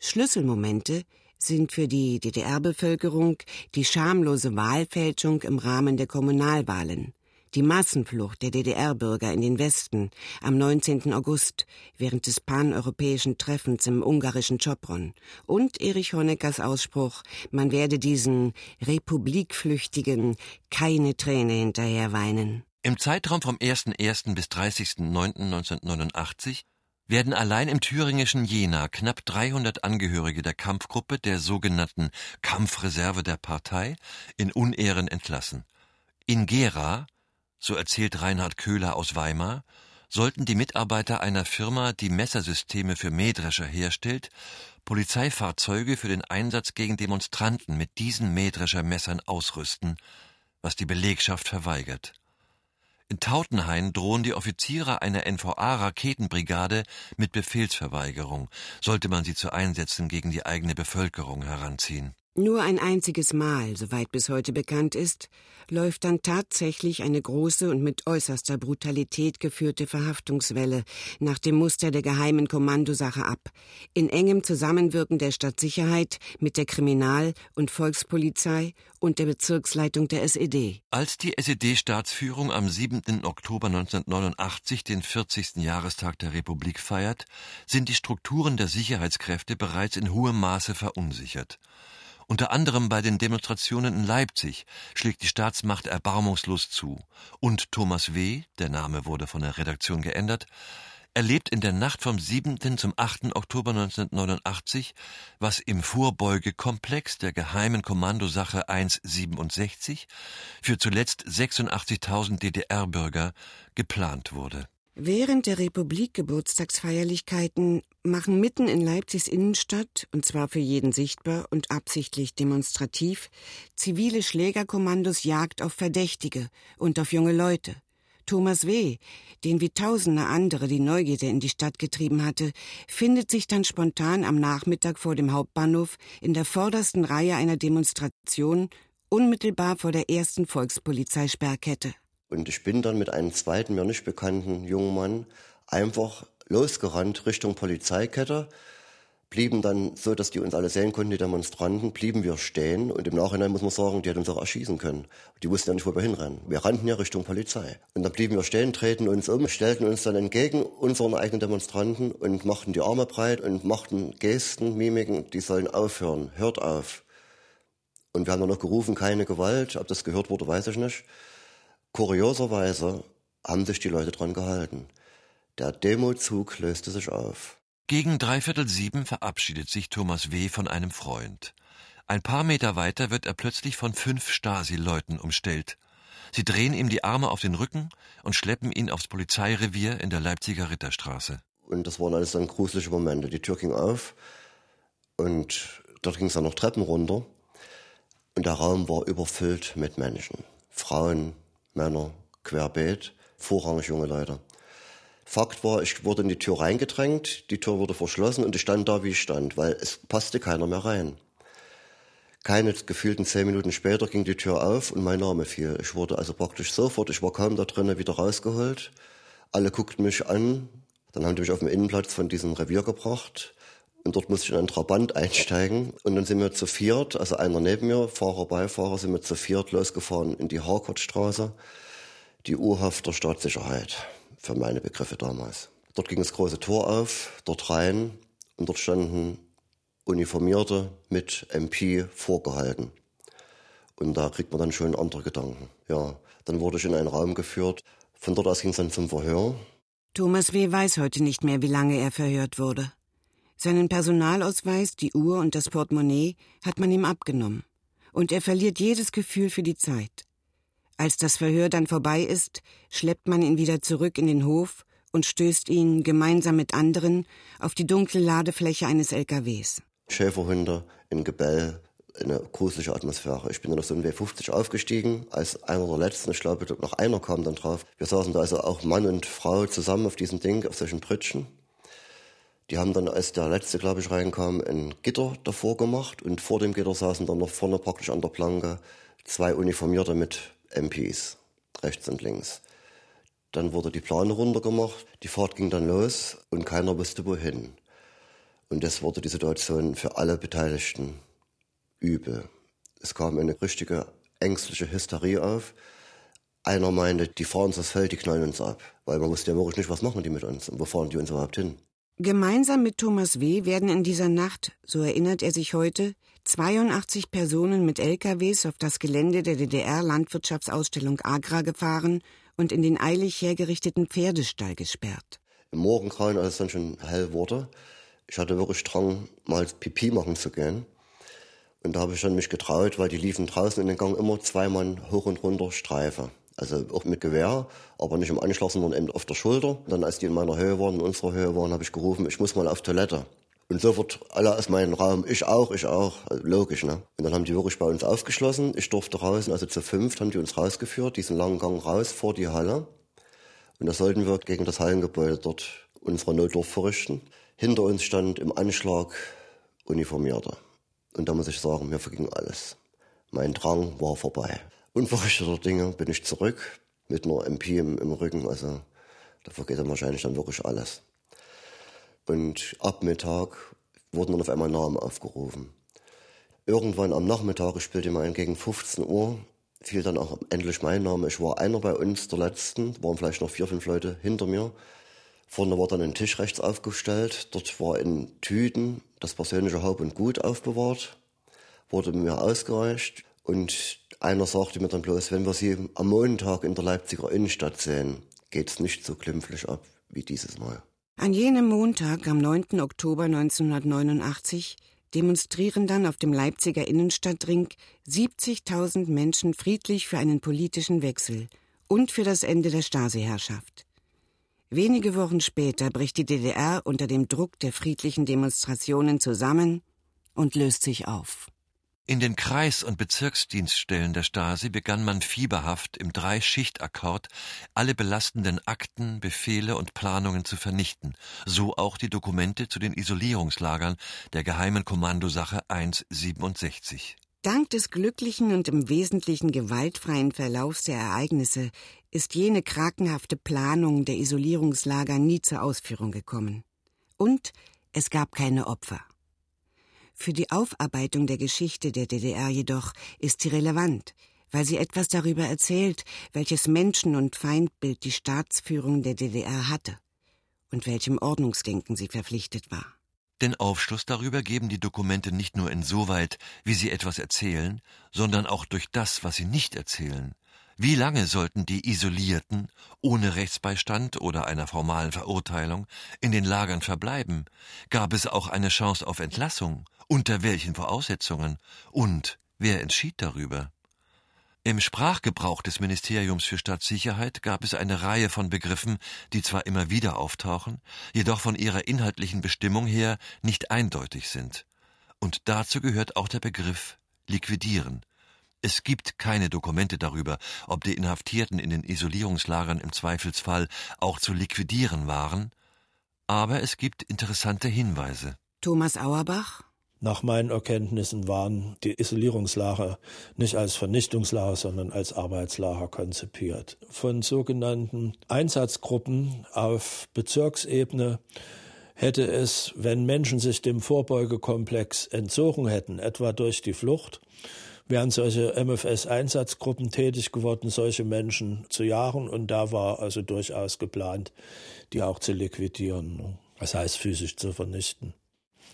Schlüsselmomente sind für die DDR-Bevölkerung die schamlose Wahlfälschung im Rahmen der Kommunalwahlen, die Massenflucht der DDR-Bürger in den Westen am 19. August während des paneuropäischen Treffens im ungarischen Chopron und Erich Honeckers Ausspruch, man werde diesen Republikflüchtigen keine Träne hinterher weinen. Im Zeitraum vom 1.1. bis 30.09.1989 werden allein im thüringischen Jena knapp 300 Angehörige der Kampfgruppe der sogenannten Kampfreserve der Partei in Unehren entlassen. In Gera, so erzählt Reinhard Köhler aus Weimar, sollten die Mitarbeiter einer Firma, die Messersysteme für Mähdrescher herstellt, Polizeifahrzeuge für den Einsatz gegen Demonstranten mit diesen Mähdreschermessern ausrüsten, was die Belegschaft verweigert. In Tautenhain drohen die Offiziere einer NVA-Raketenbrigade mit Befehlsverweigerung, sollte man sie zu Einsätzen gegen die eigene Bevölkerung heranziehen. Nur ein einziges Mal, soweit bis heute bekannt ist, läuft dann tatsächlich eine große und mit äußerster Brutalität geführte Verhaftungswelle nach dem Muster der geheimen Kommandosache ab, in engem Zusammenwirken der Stadtsicherheit mit der Kriminal- und Volkspolizei und der Bezirksleitung der SED. Als die SED-Staatsführung am 7. Oktober 1989 den 40. Jahrestag der Republik feiert, sind die Strukturen der Sicherheitskräfte bereits in hohem Maße verunsichert. Unter anderem bei den Demonstrationen in Leipzig schlägt die Staatsmacht erbarmungslos zu. Und Thomas W., der Name wurde von der Redaktion geändert, erlebt in der Nacht vom 7. zum 8. Oktober 1989, was im Vorbeugekomplex der geheimen Kommandosache 167 für zuletzt 86.000 DDR-Bürger geplant wurde. Während der Republik-Geburtstagsfeierlichkeiten machen mitten in Leipzigs Innenstadt, und zwar für jeden sichtbar und absichtlich demonstrativ, zivile Schlägerkommandos Jagd auf Verdächtige und auf junge Leute. Thomas W., den wie tausende andere die Neugierde in die Stadt getrieben hatte, findet sich dann spontan am Nachmittag vor dem Hauptbahnhof in der vordersten Reihe einer Demonstration, unmittelbar vor der ersten Volkspolizeisperrkette. Und ich bin dann mit einem zweiten, mir nicht bekannten jungen Mann einfach losgerannt Richtung Polizeikette, blieben dann so, dass die uns alle sehen konnten, die Demonstranten, blieben wir stehen und im Nachhinein muss man sagen, die hätten uns auch erschießen können. Die wussten ja nicht, wo wir hinrennen. Wir rannten ja Richtung Polizei. Und dann blieben wir stehen, treten uns um, stellten uns dann entgegen unseren eigenen Demonstranten und machten die Arme breit und machten Gesten, Mimiken, die sollen aufhören, hört auf. Und wir haben dann noch gerufen, keine Gewalt. Ob das gehört wurde, weiß ich nicht. Kurioserweise haben sich die Leute dran gehalten. Der Demozug löste sich auf. Gegen dreiviertel sieben verabschiedet sich Thomas W. von einem Freund. Ein paar Meter weiter wird er plötzlich von fünf Stasi-Leuten umstellt. Sie drehen ihm die Arme auf den Rücken und schleppen ihn aufs Polizeirevier in der Leipziger Ritterstraße. Und das waren alles dann gruselige Momente. Die Tür ging auf und dort ging es dann noch Treppen runter. Und der Raum war überfüllt mit Menschen. Frauen, Männer, querbeet, vorrangig junge Leute. Fakt war, ich wurde in die Tür reingedrängt, die Tür wurde verschlossen und ich stand da, wie ich stand, weil es passte keiner mehr rein. Keine gefühlten zehn Minuten später ging die Tür auf und mein Name fiel. Ich wurde also praktisch sofort, ich war kaum da drinnen, wieder rausgeholt. Alle guckten mich an. Dann haben die mich auf den Innenplatz von diesem Revier gebracht. Und dort musste ich in einen Trabant einsteigen. Und dann sind wir zu viert, also einer neben mir, Fahrer, Beifahrer, sind wir zu viert losgefahren in die Harkortstraße, die U-Haft der Staatssicherheit, für meine Begriffe damals. Dort ging das große Tor auf, dort rein, und dort standen Uniformierte mit MP vorgehalten. Und da kriegt man dann schon andere Gedanken. Ja, dann wurde ich in einen Raum geführt. Von dort aus ging es dann zum Verhör. Thomas W. weiß heute nicht mehr, wie lange er verhört wurde. Seinen Personalausweis, die Uhr und das Portemonnaie hat man ihm abgenommen. Und er verliert jedes Gefühl für die Zeit. Als das Verhör dann vorbei ist, schleppt man ihn wieder zurück in den Hof und stößt ihn gemeinsam mit anderen auf die dunkle Ladefläche eines LKWs. Schäferhunde in Gebell, eine gruselige Atmosphäre. Ich bin dann auf so einen W50 aufgestiegen, als einer der letzten, ich glaube, noch einer kam dann drauf. Wir saßen da also auch Mann und Frau zusammen auf diesem Ding, auf solchen Pritschen. Die haben dann, als der letzte, glaube ich, reinkam, ein Gitter davor gemacht und vor dem Gitter saßen dann noch vorne praktisch an der Planke zwei Uniformierte mit MPs, rechts und links. Dann wurde die Plane runtergemacht, die Fahrt ging dann los und keiner wusste wohin. Und das wurde die Situation für alle Beteiligten übel. Es kam eine richtige ängstliche Hysterie auf. Einer meinte, die fahren uns das Feld, die knallen uns ab. Weil man wusste ja wirklich nicht, was machen die mit uns und wo fahren die uns überhaupt hin. Gemeinsam mit Thomas W. werden in dieser Nacht, so erinnert er sich heute, 82 Personen mit LKWs auf das Gelände der DDR-Landwirtschaftsausstellung Agra gefahren und in den eilig hergerichteten Pferdestall gesperrt. Im Morgengrauen, als es dann schon hell wurde, ich hatte wirklich Drang, mal Pipi machen zu gehen. Und da habe ich dann mich getraut, weil die liefen draußen in den Gang immer zwei Mann hoch und runter Streife. Also auch mit Gewehr, aber nicht im Anschlag, sondern eben auf der Schulter. Dann, als die in meiner Höhe waren, in unserer Höhe waren, habe ich gerufen, ich muss mal auf Toilette. Und sofort alle aus meinem Raum, ich auch, ich auch, also logisch, ne? Und dann haben die wirklich bei uns aufgeschlossen. Ich durfte raus, also zu fünft haben die uns rausgeführt, diesen langen Gang raus vor die Halle. Und da sollten wir gegen das Hallengebäude dort unsere Notdurf verrichten. Hinter uns stand im Anschlag Uniformierte. Und da muss ich sagen, mir verging alles. Mein Drang war vorbei unverrichteter Dinge bin ich zurück mit einer MP im, im Rücken. Also da vergeht dann wahrscheinlich dann wirklich alles. Und ab Mittag wurden dann auf einmal Namen aufgerufen. Irgendwann am Nachmittag, ich spielte mal gegen 15 Uhr, fiel dann auch endlich mein Name. Ich war einer bei uns, der letzten, waren vielleicht noch vier, fünf Leute hinter mir. Vorne war dann ein Tisch rechts aufgestellt. Dort war in Tüten das persönliche Haupt und Gut aufbewahrt, wurde mir ausgereicht. Und einer sagte mir dann bloß, wenn wir sie am Montag in der Leipziger Innenstadt sehen, geht's nicht so glimpflich ab wie dieses Mal. An jenem Montag, am 9. Oktober 1989, demonstrieren dann auf dem Leipziger Innenstadtring 70.000 Menschen friedlich für einen politischen Wechsel und für das Ende der Stasi-Herrschaft. Wenige Wochen später bricht die DDR unter dem Druck der friedlichen Demonstrationen zusammen und löst sich auf. In den Kreis- und Bezirksdienststellen der Stasi begann man fieberhaft im Drei-Schicht-Akkord alle belastenden Akten, Befehle und Planungen zu vernichten, so auch die Dokumente zu den Isolierungslagern der geheimen Kommandosache 167. Dank des glücklichen und im Wesentlichen gewaltfreien Verlaufs der Ereignisse ist jene krakenhafte Planung der Isolierungslager nie zur Ausführung gekommen. Und es gab keine Opfer. Für die Aufarbeitung der Geschichte der DDR jedoch ist sie relevant, weil sie etwas darüber erzählt, welches Menschen- und Feindbild die Staatsführung der DDR hatte und welchem Ordnungsdenken sie verpflichtet war. Den Aufschluss darüber geben die Dokumente nicht nur insoweit, wie sie etwas erzählen, sondern auch durch das, was sie nicht erzählen. Wie lange sollten die Isolierten, ohne Rechtsbeistand oder einer formalen Verurteilung, in den Lagern verbleiben? Gab es auch eine Chance auf Entlassung? Unter welchen Voraussetzungen? Und wer entschied darüber? Im Sprachgebrauch des Ministeriums für Staatssicherheit gab es eine Reihe von Begriffen, die zwar immer wieder auftauchen, jedoch von ihrer inhaltlichen Bestimmung her nicht eindeutig sind. Und dazu gehört auch der Begriff liquidieren. Es gibt keine Dokumente darüber, ob die Inhaftierten in den Isolierungslagern im Zweifelsfall auch zu liquidieren waren, aber es gibt interessante Hinweise. Thomas Auerbach nach meinen Erkenntnissen waren die Isolierungslager nicht als Vernichtungslager, sondern als Arbeitslager konzipiert. Von sogenannten Einsatzgruppen auf Bezirksebene hätte es, wenn Menschen sich dem Vorbeugekomplex entzogen hätten, etwa durch die Flucht, wären solche MFS-Einsatzgruppen tätig geworden, solche Menschen zu jagen. Und da war also durchaus geplant, die auch zu liquidieren. Das heißt, physisch zu vernichten.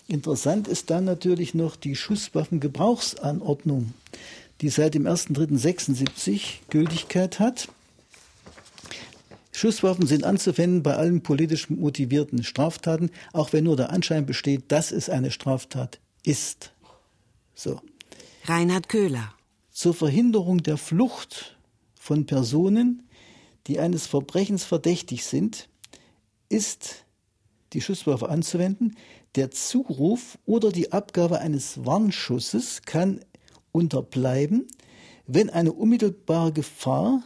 Interessant ist dann natürlich noch die Schusswaffengebrauchsanordnung, die seit dem 1.3.76 Gültigkeit hat. Schusswaffen sind anzuwenden bei allen politisch motivierten Straftaten, auch wenn nur der Anschein besteht, dass es eine Straftat ist. So. Reinhard Köhler. Zur Verhinderung der Flucht von Personen, die eines Verbrechens verdächtig sind, ist die Schusswaffe anzuwenden. Der Zuruf oder die Abgabe eines Warnschusses kann unterbleiben, wenn eine unmittelbare Gefahr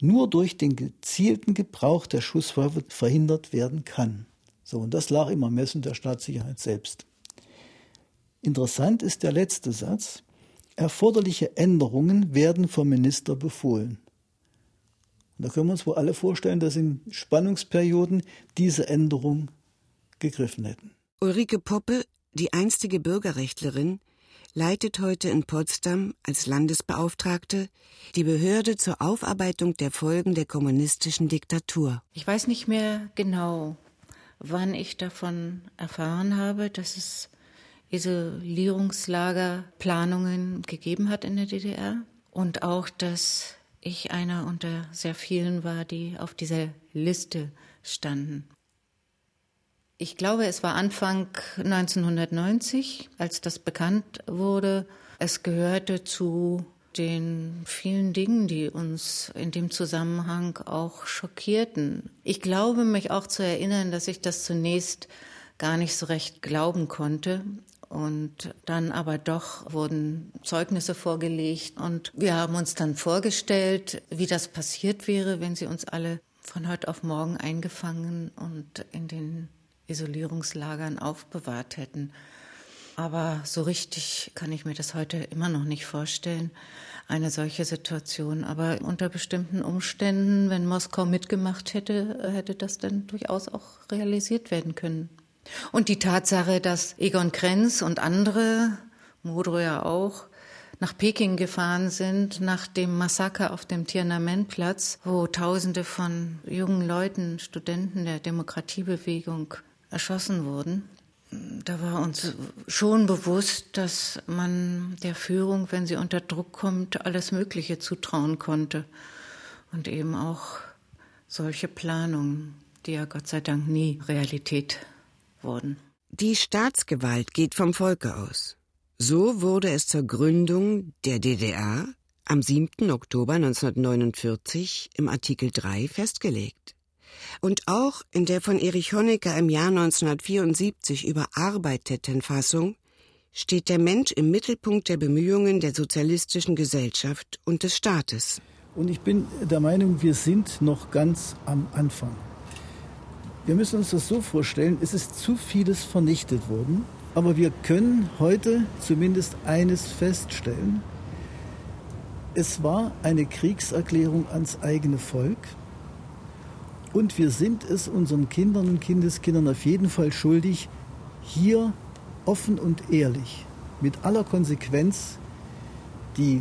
nur durch den gezielten Gebrauch der Schusswaffe verhindert werden kann. So, und das lag im Ermessen der Staatssicherheit selbst. Interessant ist der letzte Satz. Erforderliche Änderungen werden vom Minister befohlen. Und da können wir uns wohl alle vorstellen, dass in Spannungsperioden diese Änderung gegriffen hätten. Ulrike Poppe, die einstige Bürgerrechtlerin, leitet heute in Potsdam als Landesbeauftragte die Behörde zur Aufarbeitung der Folgen der kommunistischen Diktatur. Ich weiß nicht mehr genau, wann ich davon erfahren habe, dass es Isolierungslagerplanungen gegeben hat in der DDR und auch, dass ich einer unter sehr vielen war, die auf dieser Liste standen. Ich glaube, es war Anfang 1990, als das bekannt wurde. Es gehörte zu den vielen Dingen, die uns in dem Zusammenhang auch schockierten. Ich glaube mich auch zu erinnern, dass ich das zunächst gar nicht so recht glauben konnte. Und dann aber doch wurden Zeugnisse vorgelegt und wir haben uns dann vorgestellt, wie das passiert wäre, wenn sie uns alle von heute auf morgen eingefangen und in den Isolierungslagern aufbewahrt hätten. Aber so richtig kann ich mir das heute immer noch nicht vorstellen, eine solche Situation. Aber unter bestimmten Umständen, wenn Moskau mitgemacht hätte, hätte das dann durchaus auch realisiert werden können. Und die Tatsache, dass Egon Krenz und andere, Modro ja auch, nach Peking gefahren sind, nach dem Massaker auf dem Tiananmen-Platz, wo Tausende von jungen Leuten, Studenten der Demokratiebewegung erschossen wurden. Da war uns schon bewusst, dass man der Führung, wenn sie unter Druck kommt, alles Mögliche zutrauen konnte. Und eben auch solche Planungen, die ja Gott sei Dank nie Realität wurden. Die Staatsgewalt geht vom Volke aus. So wurde es zur Gründung der DDR am 7. Oktober 1949 im Artikel 3 festgelegt. Und auch in der von Erich Honecker im Jahr 1974 überarbeiteten Fassung steht der Mensch im Mittelpunkt der Bemühungen der sozialistischen Gesellschaft und des Staates. Und ich bin der Meinung, wir sind noch ganz am Anfang. Wir müssen uns das so vorstellen, es ist zu vieles vernichtet worden, aber wir können heute zumindest eines feststellen. Es war eine Kriegserklärung ans eigene Volk und wir sind es unseren Kindern und Kindeskindern auf jeden Fall schuldig, hier offen und ehrlich, mit aller Konsequenz die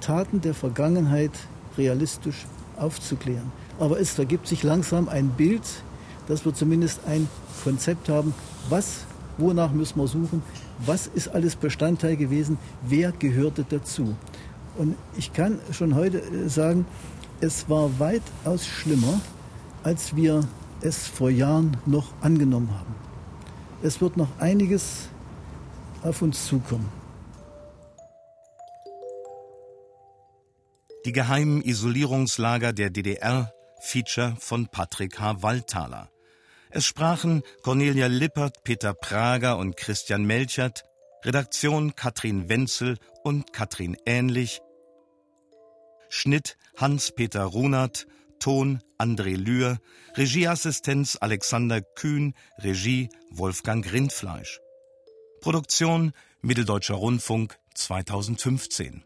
Taten der Vergangenheit realistisch aufzuklären. Aber es ergibt sich langsam ein Bild, dass wir zumindest ein Konzept haben, was, wonach müssen wir suchen, was ist alles Bestandteil gewesen, wer gehörte dazu. Und ich kann schon heute äh, sagen, es war weitaus schlimmer, als wir es vor Jahren noch angenommen haben. Es wird noch einiges auf uns zukommen. Die geheimen Isolierungslager der DDR, Feature von Patrick H. Waldthaler. Es sprachen Cornelia Lippert, Peter Prager und Christian Melchert, Redaktion Katrin Wenzel und Katrin Ähnlich, Schnitt Hans-Peter Runert, Ton André Lühr, Regieassistenz Alexander Kühn, Regie Wolfgang Rindfleisch. Produktion Mitteldeutscher Rundfunk 2015